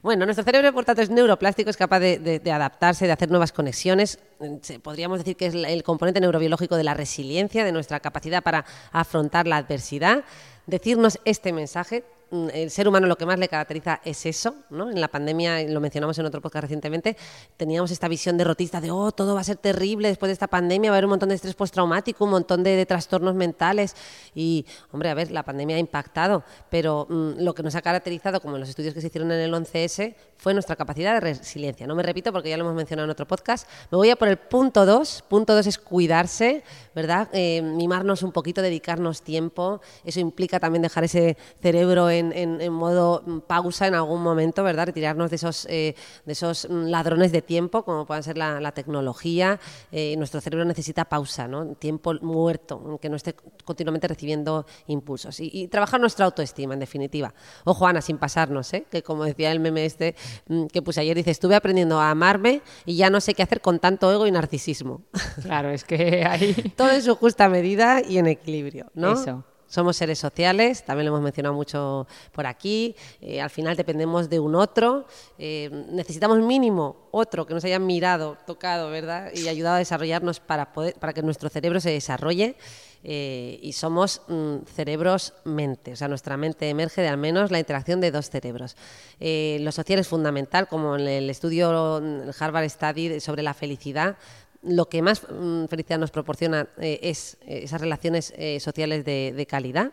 Bueno, nuestro cerebro, por tanto, es neuroplástico, es capaz de, de- de adaptarse, de hacer nuevas conexiones. Se- Podríamos decir que es el componente neurobiológico de la resiliencia, de nuestra capacidad para afrontar la adversidad. Decirnos este mensaje, mm, el ser humano lo que más le caracteriza es eso, ¿no? En la pandemia, lo mencionamos en otro podcast recientemente, teníamos esta visión derrotista de, oh, todo va a ser terrible después de esta pandemia, va a haber un montón de estrés postraumático, un montón de, de trastornos mentales. Y, hombre, a ver, la pandemia ha impactado, pero mm, lo que nos ha caracterizado, como en los estudios que se hicieron en el 11S, fue nuestra capacidad de resiliencia. No me repito porque ya lo hemos mencionado en otro podcast. Me voy a por el punto 2. Punto 2 es cuidarse, ¿verdad? Eh, mimarnos un poquito, dedicarnos tiempo. Eso implica también dejar ese cerebro en, en- en modo mm, pausa en algún momento, ¿verdad? Retirarnos de esos, eh, de esos ladrones de tiempo, como puedan ser la, la tecnología. Eh, nuestro cerebro necesita pausa, ¿no? Tiempo muerto, que no esté continuamente recibiendo impulsos. Y, y trabajar nuestra autoestima, en definitiva. Ojo, Ana, sin pasarnos, ¿eh? Que como decía el meme este mm, que puse ayer, dice, estuve aprendiendo a amarme y ya no sé qué hacer con tanto ego y narcisismo. Claro, es que ahí... Todo en su justa medida y en equilibrio, ¿no? Eso. Somos seres sociales, también lo hemos mencionado mucho por aquí. eh, al final dependemos de un otro. eh, necesitamos mínimo otro que nos haya mirado, tocado, ¿verdad? Y ayudado a desarrollarnos para, poder, para que nuestro cerebro se desarrolle. eh, y somos mm, cerebros-mente, o sea, nuestra mente emerge de al menos la interacción de dos cerebros. Lo social es fundamental, como en el estudio el Harvard Study sobre la felicidad, lo que más mm, felicidad nos proporciona eh, es eh, esas relaciones eh, sociales de, calidad.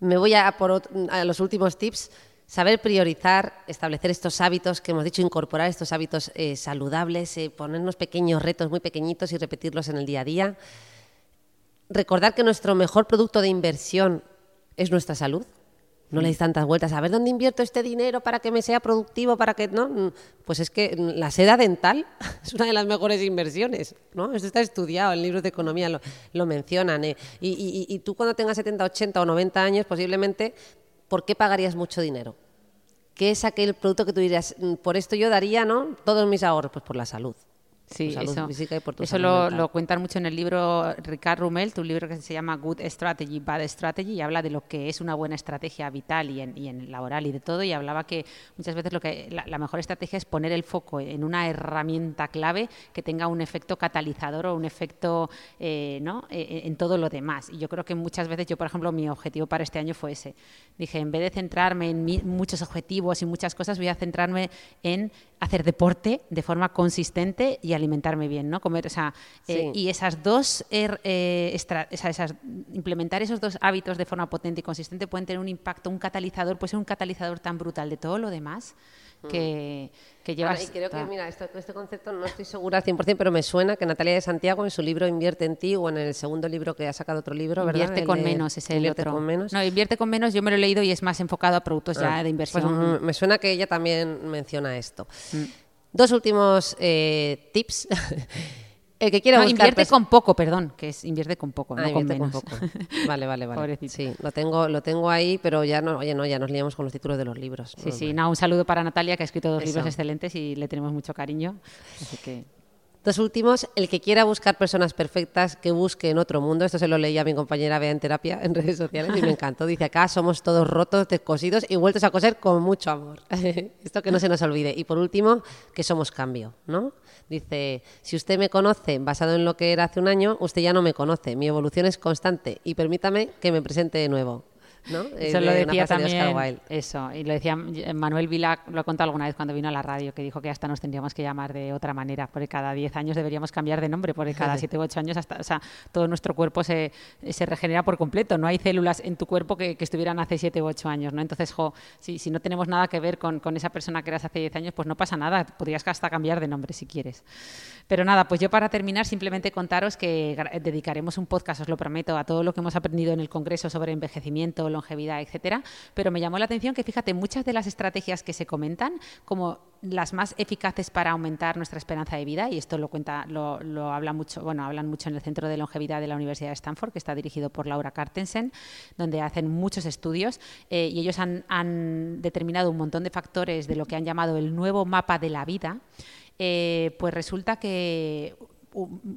Me voy a por los últimos tips. Saber priorizar, establecer estos hábitos que hemos dicho, incorporar estos hábitos saludables, ponernos pequeños retos muy pequeñitos y repetirlos en el día a día. Recordar que nuestro mejor producto de inversión es nuestra salud. No le deis tantas vueltas a ver dónde invierto este dinero para que me sea productivo, para que no. Mm, Pues es que mm, la seda dental es una de las mejores inversiones, ¿no? Esto está estudiado, en libros de economía lo, lo mencionan. eh. Y, y- y tú cuando tengas 70, 80 o 90 años, posiblemente, ¿por qué pagarías mucho dinero? ¿Qué es aquel producto que tú dirías, "Mm, por esto yo daría, ¿no? Todos mis ahorros, pues por la salud. Sí, eso, física y por tu eso salud lo, cuentan mucho en el libro Ricard Rumel, tu libro que se llama Good Strategy, Bad Strategy, y habla de lo que es una buena estrategia vital y en, y en laboral y de todo, y hablaba que muchas veces lo que la, la mejor estrategia es poner el foco en una herramienta clave que tenga un efecto catalizador o un efecto eh, ¿no? Eh, en todo lo demás. Y yo creo que muchas veces, yo por ejemplo, mi objetivo para este año fue ese. Dije, en vez de centrarme en mi- muchos objetivos y muchas cosas, voy a centrarme en hacer deporte de forma consistente y alimentarme bien, ¿no? Comer, o sea, eh, Sí. y esas dos, er- eh, extra- esa- esas- implementar esos dos hábitos de forma potente y consistente pueden tener un impacto, un catalizador, puede ser un catalizador tan brutal de todo lo demás que, que llevas. Ahora, y creo que, toda- mira, esto- este concepto no estoy segura al 100%, pero me suena que Natalia de Santiago en su libro Invierte en ti o en el segundo libro que ha sacado otro libro, ¿verdad? Invierte El con de menos, es el Invierte otro. con menos. No, invierte con menos, yo me lo he leído y es más enfocado a productos ya Ah, de inversión. pues, mm, me suena que ella también menciona esto. Dos últimos eh, tips. el que quiera No, buscar invierte con poco, perdón, que es invierte con poco, Ah, no con menos. poco. Vale, vale, vale. Pobrecito. Sí, lo tengo, lo tengo ahí, pero ya no, oye, no, ya nos liamos con los títulos de los libros. Sí, sí, no, un saludo para Natalia, que ha escrito dos Eso. libros excelentes y le tenemos mucho cariño. Así que Dos últimos, el que quiera buscar personas perfectas, que busque en otro mundo. Esto se lo leí a mi compañera Bea en terapia en redes sociales y me encantó. Dice, acá somos todos rotos, descosidos y vueltos a coser con mucho amor. Esto que no se nos olvide. Y por último, que somos cambio, ¿no? Dice, si usted me conoce basado en lo que era hace un año, usted ya no me conoce. Mi evolución es constante y permítame que me presente de nuevo. ¿No? Es Eso lo de una decía de también. Eso, y lo decía eh, Manuel Vila, lo ha contado alguna vez cuando vino a la radio, que dijo que hasta nos tendríamos que llamar de otra manera, porque cada 10 años deberíamos cambiar de nombre, porque cada 7 u 8 años hasta, o sea, todo nuestro cuerpo se, se regenera por completo. No hay células en tu cuerpo que, que estuvieran hace 7 u 8 años, ¿no? Entonces, jo, si, si no tenemos nada que ver con, con esa persona que eras hace 10 años, pues no pasa nada, podrías hasta cambiar de nombre si quieres. Pero nada, pues yo para terminar simplemente contaros que dedicaremos un podcast, os lo prometo, a todo lo que hemos aprendido en el Congreso sobre envejecimiento, longevidad, etcétera. Pero me llamó la atención que, fíjate, muchas de las estrategias que se comentan como las más eficaces para aumentar nuestra esperanza de vida, y esto lo cuenta, lo, lo habla mucho, bueno, hablan mucho en el Centro de Longevidad de la Universidad de Stanford, que está dirigido por Laura Cartensen, donde hacen muchos estudios eh, y ellos han, han determinado un montón de factores de lo que han llamado el nuevo mapa de la vida. Eh, pues resulta que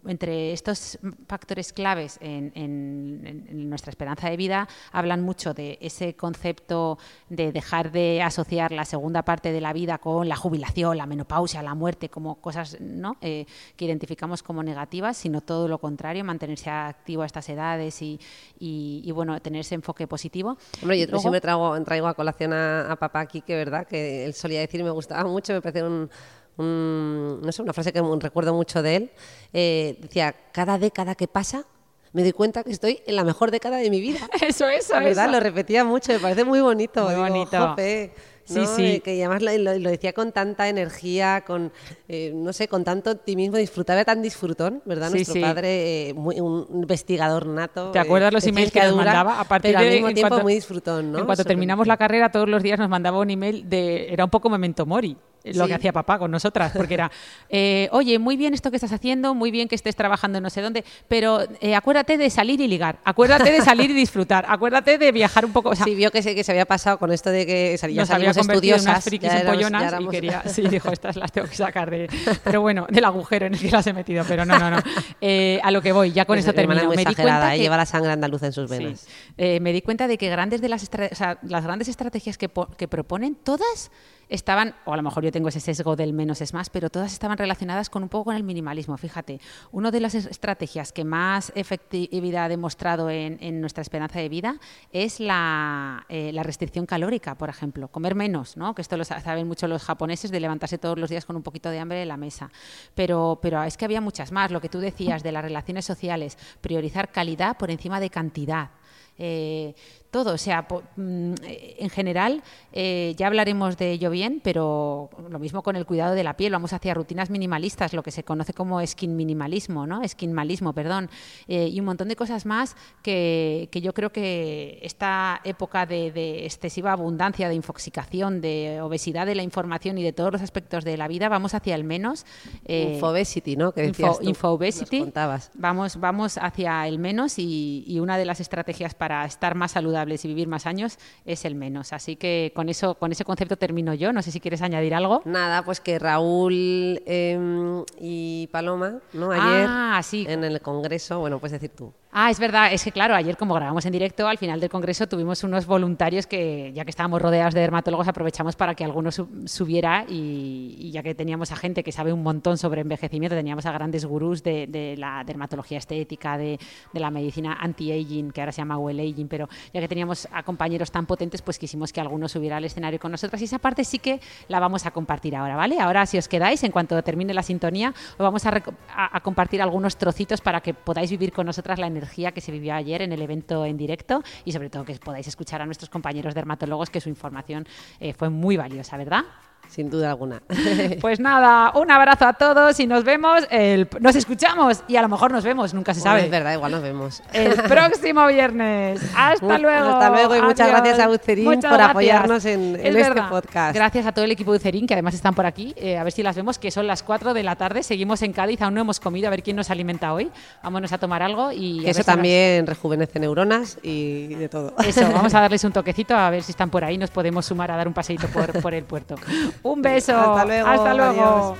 entre estos factores claves en, en- en nuestra esperanza de vida hablan mucho de ese concepto de dejar de asociar la segunda parte de la vida con la jubilación, la menopausia, la muerte, como cosas ¿no? Eh, que identificamos como negativas, sino todo lo contrario, mantenerse activo a estas edades y, y- y, bueno, tener ese enfoque positivo. Hombre, yo Luego- siempre traigo, traigo a colación a, a papá aquí, que verdad, que él solía decir me gustaba mucho, me parece un, un- no sé, una frase que recuerdo mucho de él. Eh, decía, cada década que pasa me doy cuenta que estoy en la mejor década de mi vida. Eso, eso, La verdad, eso. lo repetía mucho, me parece muy bonito. Muy digo, bonito. "Jope", Sí, ¿no? sí. Eh, Que además lo, lo- lo decía con tanta energía, con, eh, no sé, con tanto optimismo, disfrutaba tan disfrutón, ¿verdad? Sí, Nuestro sí. padre, eh, muy- un investigador nato. ¿Te acuerdas los de emails que nos mandaba? A partir pero al de- mismo en tiempo cuanto- muy disfrutón, ¿no? En cuanto terminamos la carrera, todos los días nos mandaba un email de. Era un poco memento mori. Lo Sí. que hacía papá con nosotras, porque era, eh, oye, muy bien esto que estás haciendo, muy bien que estés trabajando en no sé dónde, pero eh, acuérdate de salir y ligar, acuérdate de salir y disfrutar, acuérdate de viajar un poco. O sea, Sí, vio que se, que se había pasado con esto de que sal- ya nos había convertido en unas estudiosas. frikis ya éramos- ya empollonas y éramos- quería, sí, dijo, estas las tengo que sacar de, pero bueno, del agujero en el que las he metido, pero no, no, no. Eh, a lo que voy, ya con Pues esto termino. Me di cuenta ¿eh? que- lleva la sangre andaluza en sus Sí. venas. Eh, me di cuenta de que grandes de las, o sea, las grandes estrategias que, que proponen, todas estaban, o a lo mejor yo tengo ese sesgo del menos es más, pero todas estaban relacionadas con un poco con el minimalismo. Fíjate, una de las es- estrategias que más efectividad ha demostrado en, nuestra esperanza de vida es la, eh, la restricción calórica, por ejemplo. Comer menos, ¿no? que esto lo sa- saben mucho los japoneses, de levantarse todos los días con un poquito de hambre en la mesa. Pero, pero es que había muchas más, lo que tú decías de las relaciones sociales, priorizar calidad por encima de cantidad. Eh, todo, o sea, mm, en general, eh, ya hablaremos de ello bien, pero lo mismo con el cuidado de la piel, vamos hacia rutinas minimalistas, lo que se conoce como skin minimalismo, ¿no? Skinmalismo, perdón, eh, y un montón de cosas más que, que yo creo que esta época de, de excesiva abundancia, de infoxicación, de obesidad de la información y de todos los aspectos de la vida, vamos hacia el menos. eh, Infobesity, ¿no? Que decías info, tú, infobesity. nos contabas. Vamos, vamos hacia el menos y, y una de las estrategias para estar más y vivir más años es el menos. Así que con eso, con ese concepto termino yo. No sé si quieres añadir algo. Nada, pues que Raúl em, y Paloma, ¿no? Ayer Ah, sí. en el Congreso, bueno, puedes decir tú. Ah, es verdad, es que claro, ayer como grabamos en directo, al final del congreso tuvimos unos voluntarios que, ya que estábamos rodeados de dermatólogos, aprovechamos para que alguno su- subiera y, y ya que teníamos a gente que sabe un montón sobre envejecimiento, teníamos a grandes gurús de, de la dermatología estética, de, de la medicina anti-aging, que ahora se llama well aging, pero ya que teníamos a compañeros tan potentes, pues quisimos que alguno subiera al escenario con nosotras y esa parte sí que la vamos a compartir ahora, ¿vale? Ahora si os quedáis, en cuanto termine la sintonía, os vamos a, a compartir algunos trocitos para que podáis vivir con nosotras la energía que se vivió ayer en el evento en directo y sobre todo que podáis escuchar a nuestros compañeros dermatólogos que su información eh, fue muy valiosa, ¿verdad? Sin duda alguna. Pues nada, un abrazo a todos y nos vemos, el, nos escuchamos y a lo mejor nos vemos, nunca se Bueno, sabe. es verdad, igual nos vemos. El próximo viernes. Hasta luego. hasta luego y muchas gracias a Ucerín Muchas por gracias. apoyarnos en- Es en este verdad. podcast. Gracias a todo el equipo de Ucerín, que además están por aquí. Eh, a ver si las vemos, que son las 4 de la tarde. Seguimos en Cádiz, aún no hemos comido, a ver quién nos alimenta hoy. Vámonos a tomar algo y. Que eso si también rejuvenece neuronas y de todo. Eso, vamos a darles un toquecito a ver si están por ahí. Nos podemos sumar a dar un paseíto por, por el puerto. Un beso. Hasta luego, Hasta luego. adiós.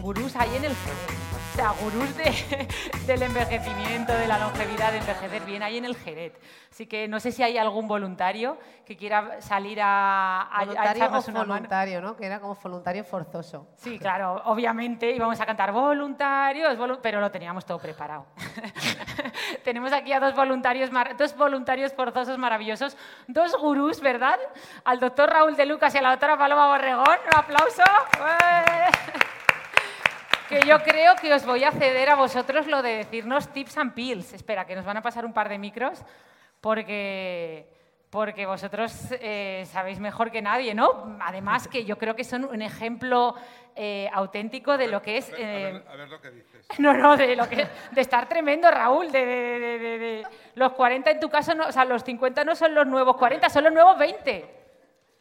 Gurús, ahí en el. O sea, gurús de- del envejecimiento, de la longevidad, de envejecer bien ahí en el Jerez. Así que no sé si hay algún voluntario que quiera salir a, a, a Voluntario o echarnos una mano. voluntario, ¿no? Que era como voluntario forzoso. Sí, claro, obviamente íbamos a cantar voluntarios, volu- pero lo teníamos todo preparado. Tenemos aquí a dos voluntarios, dos voluntarios forzosos maravillosos, dos gurús, ¿verdad? Al doctor Raúl de Lucas y a la doctora Paloma Borregón. Un aplauso. Que yo creo que os voy a ceder a vosotros lo de decirnos tips and pills. Espera, que nos van a pasar un par de micros porque porque vosotros eh, sabéis mejor que nadie, ¿no? Además que yo creo que son un ejemplo eh, auténtico de lo que es... eh, A ver lo que dices. no, no, de lo que de estar tremendo, Raúl, de, de- de- de- de- los 40 en tu caso, no, o sea, los 50 no son los nuevos 40, son los nuevos 20,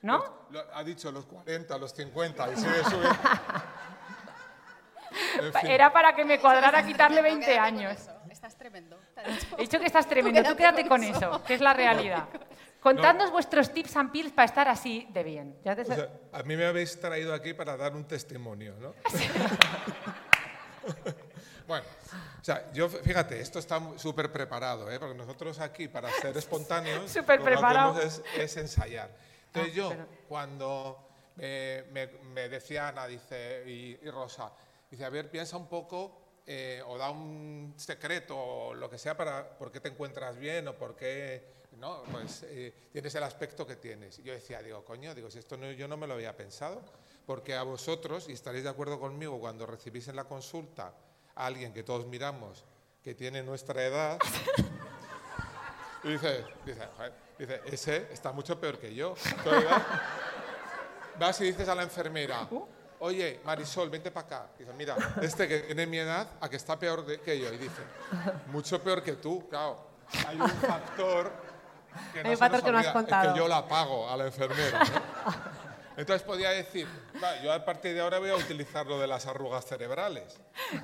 ¿no? Lo- ha dicho los 40, los 50 y sigue subiendo. En fin. Era para que me cuadrara quitarle 20 años. Estás tremendo. He dicho que estás tremendo, tú quédate con eso, que es la realidad. Contadnos vuestros tips and pills para estar así de bien. Ya te- O sea, a mí me habéis traído aquí para dar un testimonio, ¿no? bueno, o sea, yo, fíjate, esto está súper preparado, ¿eh? Porque nosotros aquí, para ser espontáneos, Súper lo que preparado. hacemos es, es ensayar. Entonces Ah, yo, pero- cuando me, me- me decía Ana, dice, y, y Rosa, dice, a ver, piensa un poco eh, o da un secreto o lo que sea para por qué te encuentras bien o por qué no pues eh, tienes el aspecto que tienes yo decía digo coño digo si esto no, yo no me lo había pensado porque a vosotros y estaréis de acuerdo conmigo cuando recibís en la consulta a alguien que todos miramos que tiene nuestra edad y dice dice, "Joder", dice ese está mucho peor que yo vas y dices a la enfermera, oye, Marisol, vente para acá. Dice, mira, este que tiene mi edad, a que está peor de- que yo. Y dice, mucho peor que tú, claro. Hay un factor que Hay un patrón que no has es contado. que yo la pago a la enfermera. ¿no? Entonces podía decir, "Va, yo a partir de ahora voy a utilizar lo de las arrugas cerebrales.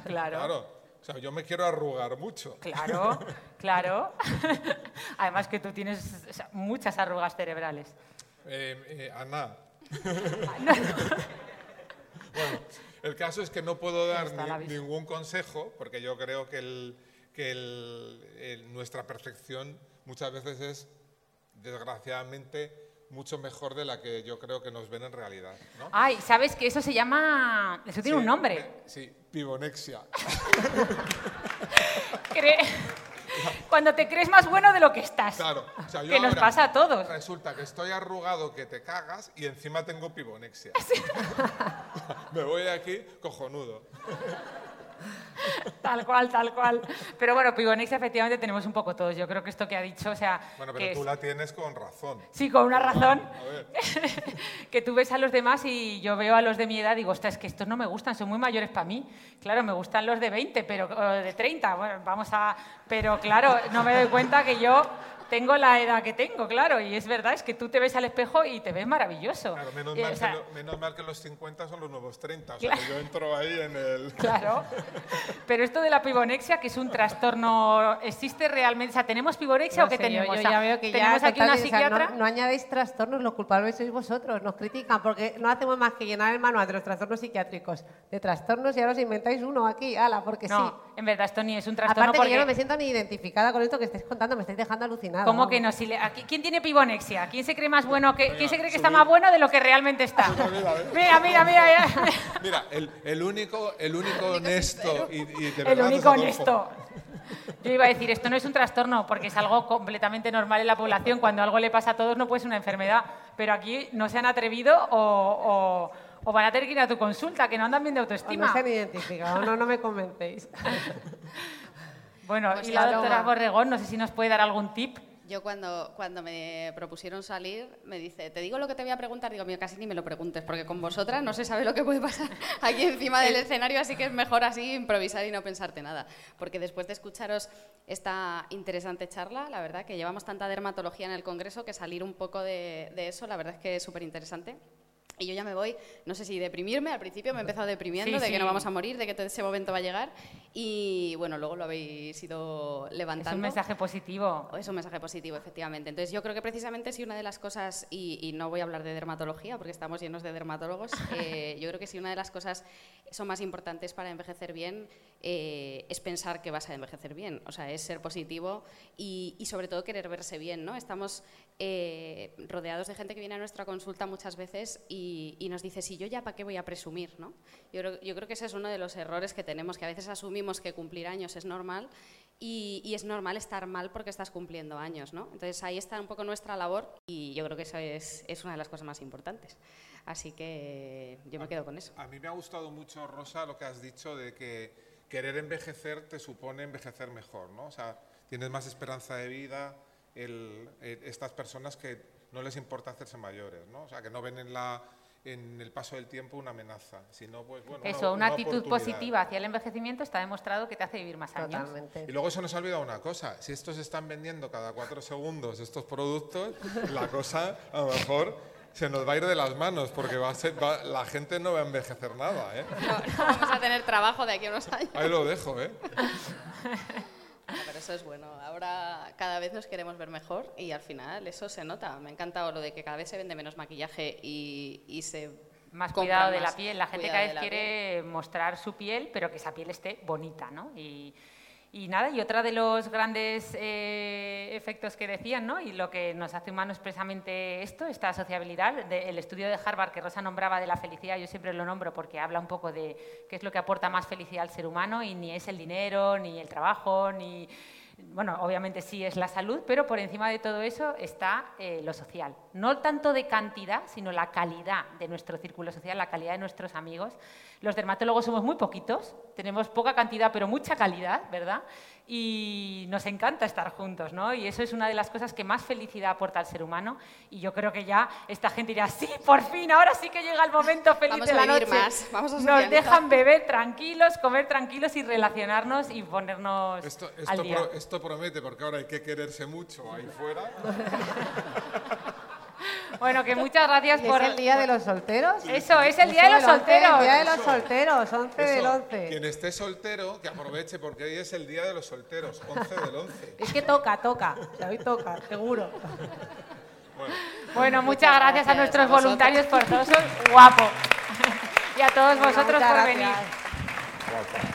Claro. Claro. O sea, yo me quiero arrugar mucho. Claro, claro. Además que tú tienes muchas arrugas cerebrales. Eh, eh, Ana. bueno, el caso es que no puedo dar ni- ningún consejo, porque yo creo que, el- que el- el- nuestra perfección muchas veces es, desgraciadamente, mucho mejor de la que yo creo que nos ven en realidad. ¿no? Ay, ¿sabes que eso se llama... Eso tiene Sí, un nombre. eh, Sí, pibonexia. Cre- Cuando te crees más bueno de lo que estás. Claro, o sea, yo que nos pasa a todos. Resulta que estoy arrugado que te cagas y encima tengo pibonexia. Me voy de aquí cojonudo. Tal cual, tal cual. Pero bueno, pibonexia efectivamente tenemos un poco todos. Yo creo que esto que ha dicho, o sea... Bueno, que pero es- tú la tienes con razón. Sí, con una razón. A ver. que tú ves a los demás y yo veo a los de mi edad y digo, ostras, es que estos no me gustan, son muy mayores para mí. Claro, me gustan los de 20, pero de 30, bueno, vamos a... Pero claro, no me doy cuenta que yo tengo la edad que tengo, claro, y es verdad, es que tú te ves al espejo y te ves maravilloso. Claro, menos, Y, mal o sea, que lo- menos mal que los 50 son los nuevos 30. O sea, Claro. que yo entro ahí en el... Claro. Pero esto de la pibonexia, que es un trastorno, ¿existe realmente? O sea, ¿tenemos pibonexia No o qué sé, yo- tenemos? Yo, O sea, ya veo que ¿Tenemos ya aquí una sea, no- psiquiatra? no, añadéis trastornos, los culpables sois vosotros, nos critican porque no hacemos más que llenar el manual de los trastornos psiquiátricos de trastornos y ahora os inventáis uno aquí, ala, porque no, sí. en verdad esto ni es un trastorno Aparte que yo porque... no me siento ni identificada con esto que estáis contando, me estáis dejando alucinada. ¿Cómo que no? Si le- aquí- ¿Quién tiene pibonexia? ¿Quién se cree más bueno que, ¿quién se cree que está más bueno de lo que realmente está? Mira, mira, mira. mira. Mira, el, el único, el único honesto y, y de El verdad es único honesto. Yo iba a decir, esto no es un trastorno porque es algo completamente normal en la población. Cuando algo le pasa a todos no puede ser una enfermedad. Pero aquí no se han atrevido o, o- o van a tener que ir a tu consulta, que no andan bien de O autoestima. no se han identificado, no, no me convencéis. Bueno, Pues y la doctora Borregón, no sé si nos puede dar algún tip. Yo cuando, cuando me propusieron salir, me dice, te digo lo que te voy a preguntar, digo, mira, casi ni me lo preguntes, porque con vosotras no se sabe lo que puede pasar aquí encima del escenario, así que es mejor así improvisar y no pensarte nada. Porque después de escucharos esta interesante charla, la verdad que llevamos tanta dermatología en el Congreso que salir un poco de, de eso, la verdad es que es súper interesante. Y yo ya me voy, no sé si deprimirme, al principio me he empezado deprimiendo Sí, de que no vamos a morir, de que ese momento va a llegar y bueno, luego lo habéis ido levantando. Es un mensaje positivo. Es un mensaje positivo, efectivamente. Entonces, yo creo que precisamente si una de las cosas, y, y no voy a hablar de dermatología porque estamos llenos de dermatólogos, eh, yo creo que si una de las cosas son más importantes para envejecer bien eh, es pensar que vas a envejecer bien, o sea, es ser positivo y, y sobre todo querer verse bien, ¿no? Estamos eh, rodeados de gente que viene a nuestra consulta muchas veces y, y nos dice, si yo ya para qué voy a presumir, ¿no? Yo creo, yo creo que ese es uno de los errores que tenemos, que a veces asumimos que cumplir años es normal y, y es normal estar mal porque estás cumpliendo años, ¿no? Entonces ahí está un poco nuestra labor y yo creo que eso es, es una de las cosas más importantes. Así que yo me quedo con eso. A mí me ha gustado mucho, Rosa, lo que has dicho de que querer envejecer te supone envejecer mejor, ¿no? O sea, tienes más esperanza de vida, el- eh, estas personas que no les importa hacerse mayores, ¿no? O sea, que no ven en, la, en el paso del tiempo una amenaza, sino, pues, bueno, Eso, una, actitud oportunidad. positiva hacia el envejecimiento está demostrado que te hace vivir más años. Totalmente. Y luego se nos ha olvidado una cosa, si estos están vendiendo cada cuatro segundos estos productos, la cosa a lo mejor se nos va a ir de las manos porque va a ser, va- la gente no va a envejecer nada, ¿eh? No, no vamos a tener trabajo de aquí a unos años. Ahí lo dejo, ¿eh? Eso es bueno. Ahora cada vez nos queremos ver mejor y al final eso se nota. Me ha encantado lo de que cada vez se vende menos maquillaje y, y se Más cuidado de la más piel. La gente cada vez la quiere mostrar su piel, pero que esa piel esté bonita, ¿no? Y, y nada, y otra de los grandes eh, efectos que decían, ¿no? Y lo que nos hace humanos precisamente esto, esta sociabilidad, de- el estudio de Harvard que Rosa nombraba de la felicidad, yo siempre lo nombro porque habla un poco de qué es lo que aporta más felicidad al ser humano y ni es el dinero, ni el trabajo, ni... Bueno, obviamente sí es la salud, pero por encima de todo eso está eh, lo social. No tanto de cantidad, sino la calidad de nuestro círculo social, la calidad de nuestros amigos. Los dermatólogos somos muy poquitos, tenemos poca cantidad, pero mucha calidad, ¿verdad? Y nos encanta estar juntos, ¿no? Y eso es una de las cosas que más felicidad aporta al ser humano. Y yo creo que ya esta gente dirá, sí, por fin, ahora sí que llega el momento feliz Vamos de a la vivir noche. más, vamos a Nos socializar". dejan beber tranquilos, comer tranquilos y relacionarnos y ponernos Esto, al esto, día. pro- esto promete porque ahora hay que quererse mucho ahí fuera. Bueno, que muchas gracias ¿Es por... el día de los solteros? Eso, es el día de los Eso del 11, solteros. El día de los solteros, 11 del Eso, 11. Quien esté soltero, que aproveche porque hoy es el día de los solteros, 11 del 11. Es que toca, toca. O sea, hoy toca, seguro. Bueno, muchas gracias a nuestros voluntarios forzosos. Guapo. Y a todos vosotros por gracias. venir.